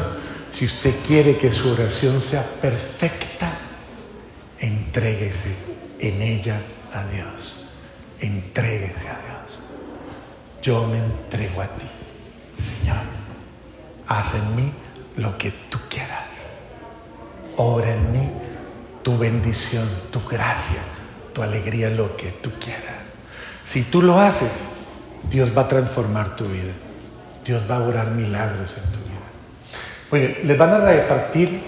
si usted quiere que su oración sea perfecta, entréguese en ella a Dios. Entréguese a Dios. Yo me entrego a ti, Señor. Haz en mí lo que tú quieras. Obra en mí tu bendición, tu gracia, tu alegría, lo que tú quieras. Si tú lo haces, Dios va a transformar tu vida. Dios va a orar milagros en tu vida. Bueno, les van a repartir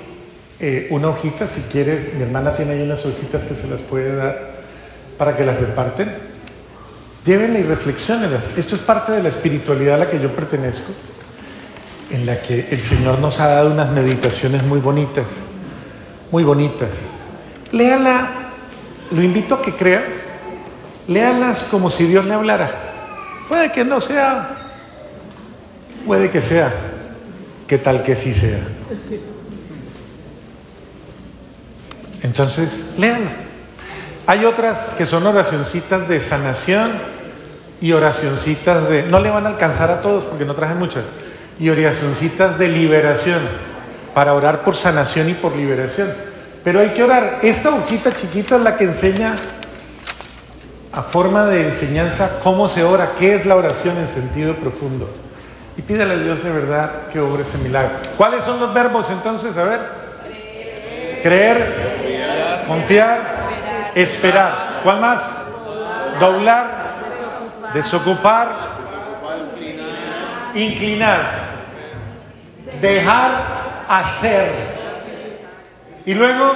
eh, una hojita, si quiere, mi hermana tiene ahí unas hojitas que se las puede dar para que las reparten. Llévenla y reflexionenlas. Esto es parte de la espiritualidad a la que yo pertenezco, en la que el Señor nos ha dado unas meditaciones muy bonitas, muy bonitas. Léala, lo invito a que crea, léalas como si Dios le hablara. Puede que no sea, puede que sea, que tal que sí sea. Entonces, léala. Hay otras que son oracioncitas de sanación y oracioncitas de... No le van a alcanzar a todos porque no traje muchas. Y oracioncitas de liberación, para orar por sanación y por liberación. Pero hay que orar. Esta hojita chiquita es la que enseña a forma de enseñanza cómo se ora, qué es la oración en sentido profundo. Y pídale a Dios de verdad que obre ese milagro. ¿Cuáles son los verbos entonces? A ver. Creer, confiar, esperar. ¿Cuál más? Doblar, desocupar, inclinar, dejar hacer. Y luego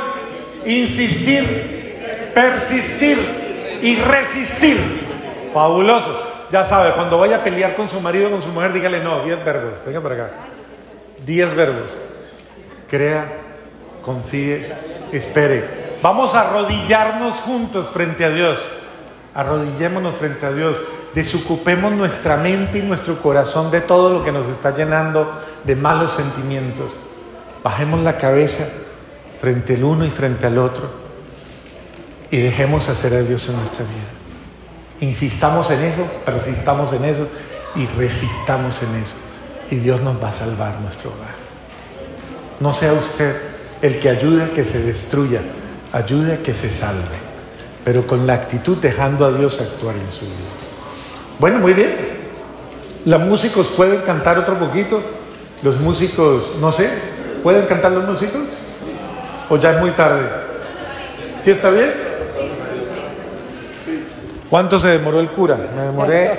insistir, persistir y resistir. Fabuloso. Ya sabe, cuando vaya a pelear con su marido o con su mujer, dígale no, 10 verbos. Venga para acá. 10 verbos. Crea, confíe, espere. Vamos a arrodillarnos juntos frente a Dios. Arrodillémonos frente a Dios. Desocupemos nuestra mente y nuestro corazón de todo lo que nos está llenando de malos sentimientos. Bajemos la cabeza frente al uno y frente al otro y dejemos hacer a Dios en nuestra vida. Insistamos en eso, persistamos en eso y resistamos en eso. Y Dios nos va a salvar nuestro hogar. No sea usted el que ayude a que se destruya, ayude a que se salve, pero con la actitud dejando a Dios actuar en su vida. Bueno, muy bien. Los músicos pueden cantar otro poquito. Los músicos, no sé, ¿pueden cantar los músicos? ¿O ya es muy tarde? ¿Sí está bien? ¿Cuánto se demoró el cura? Me demoré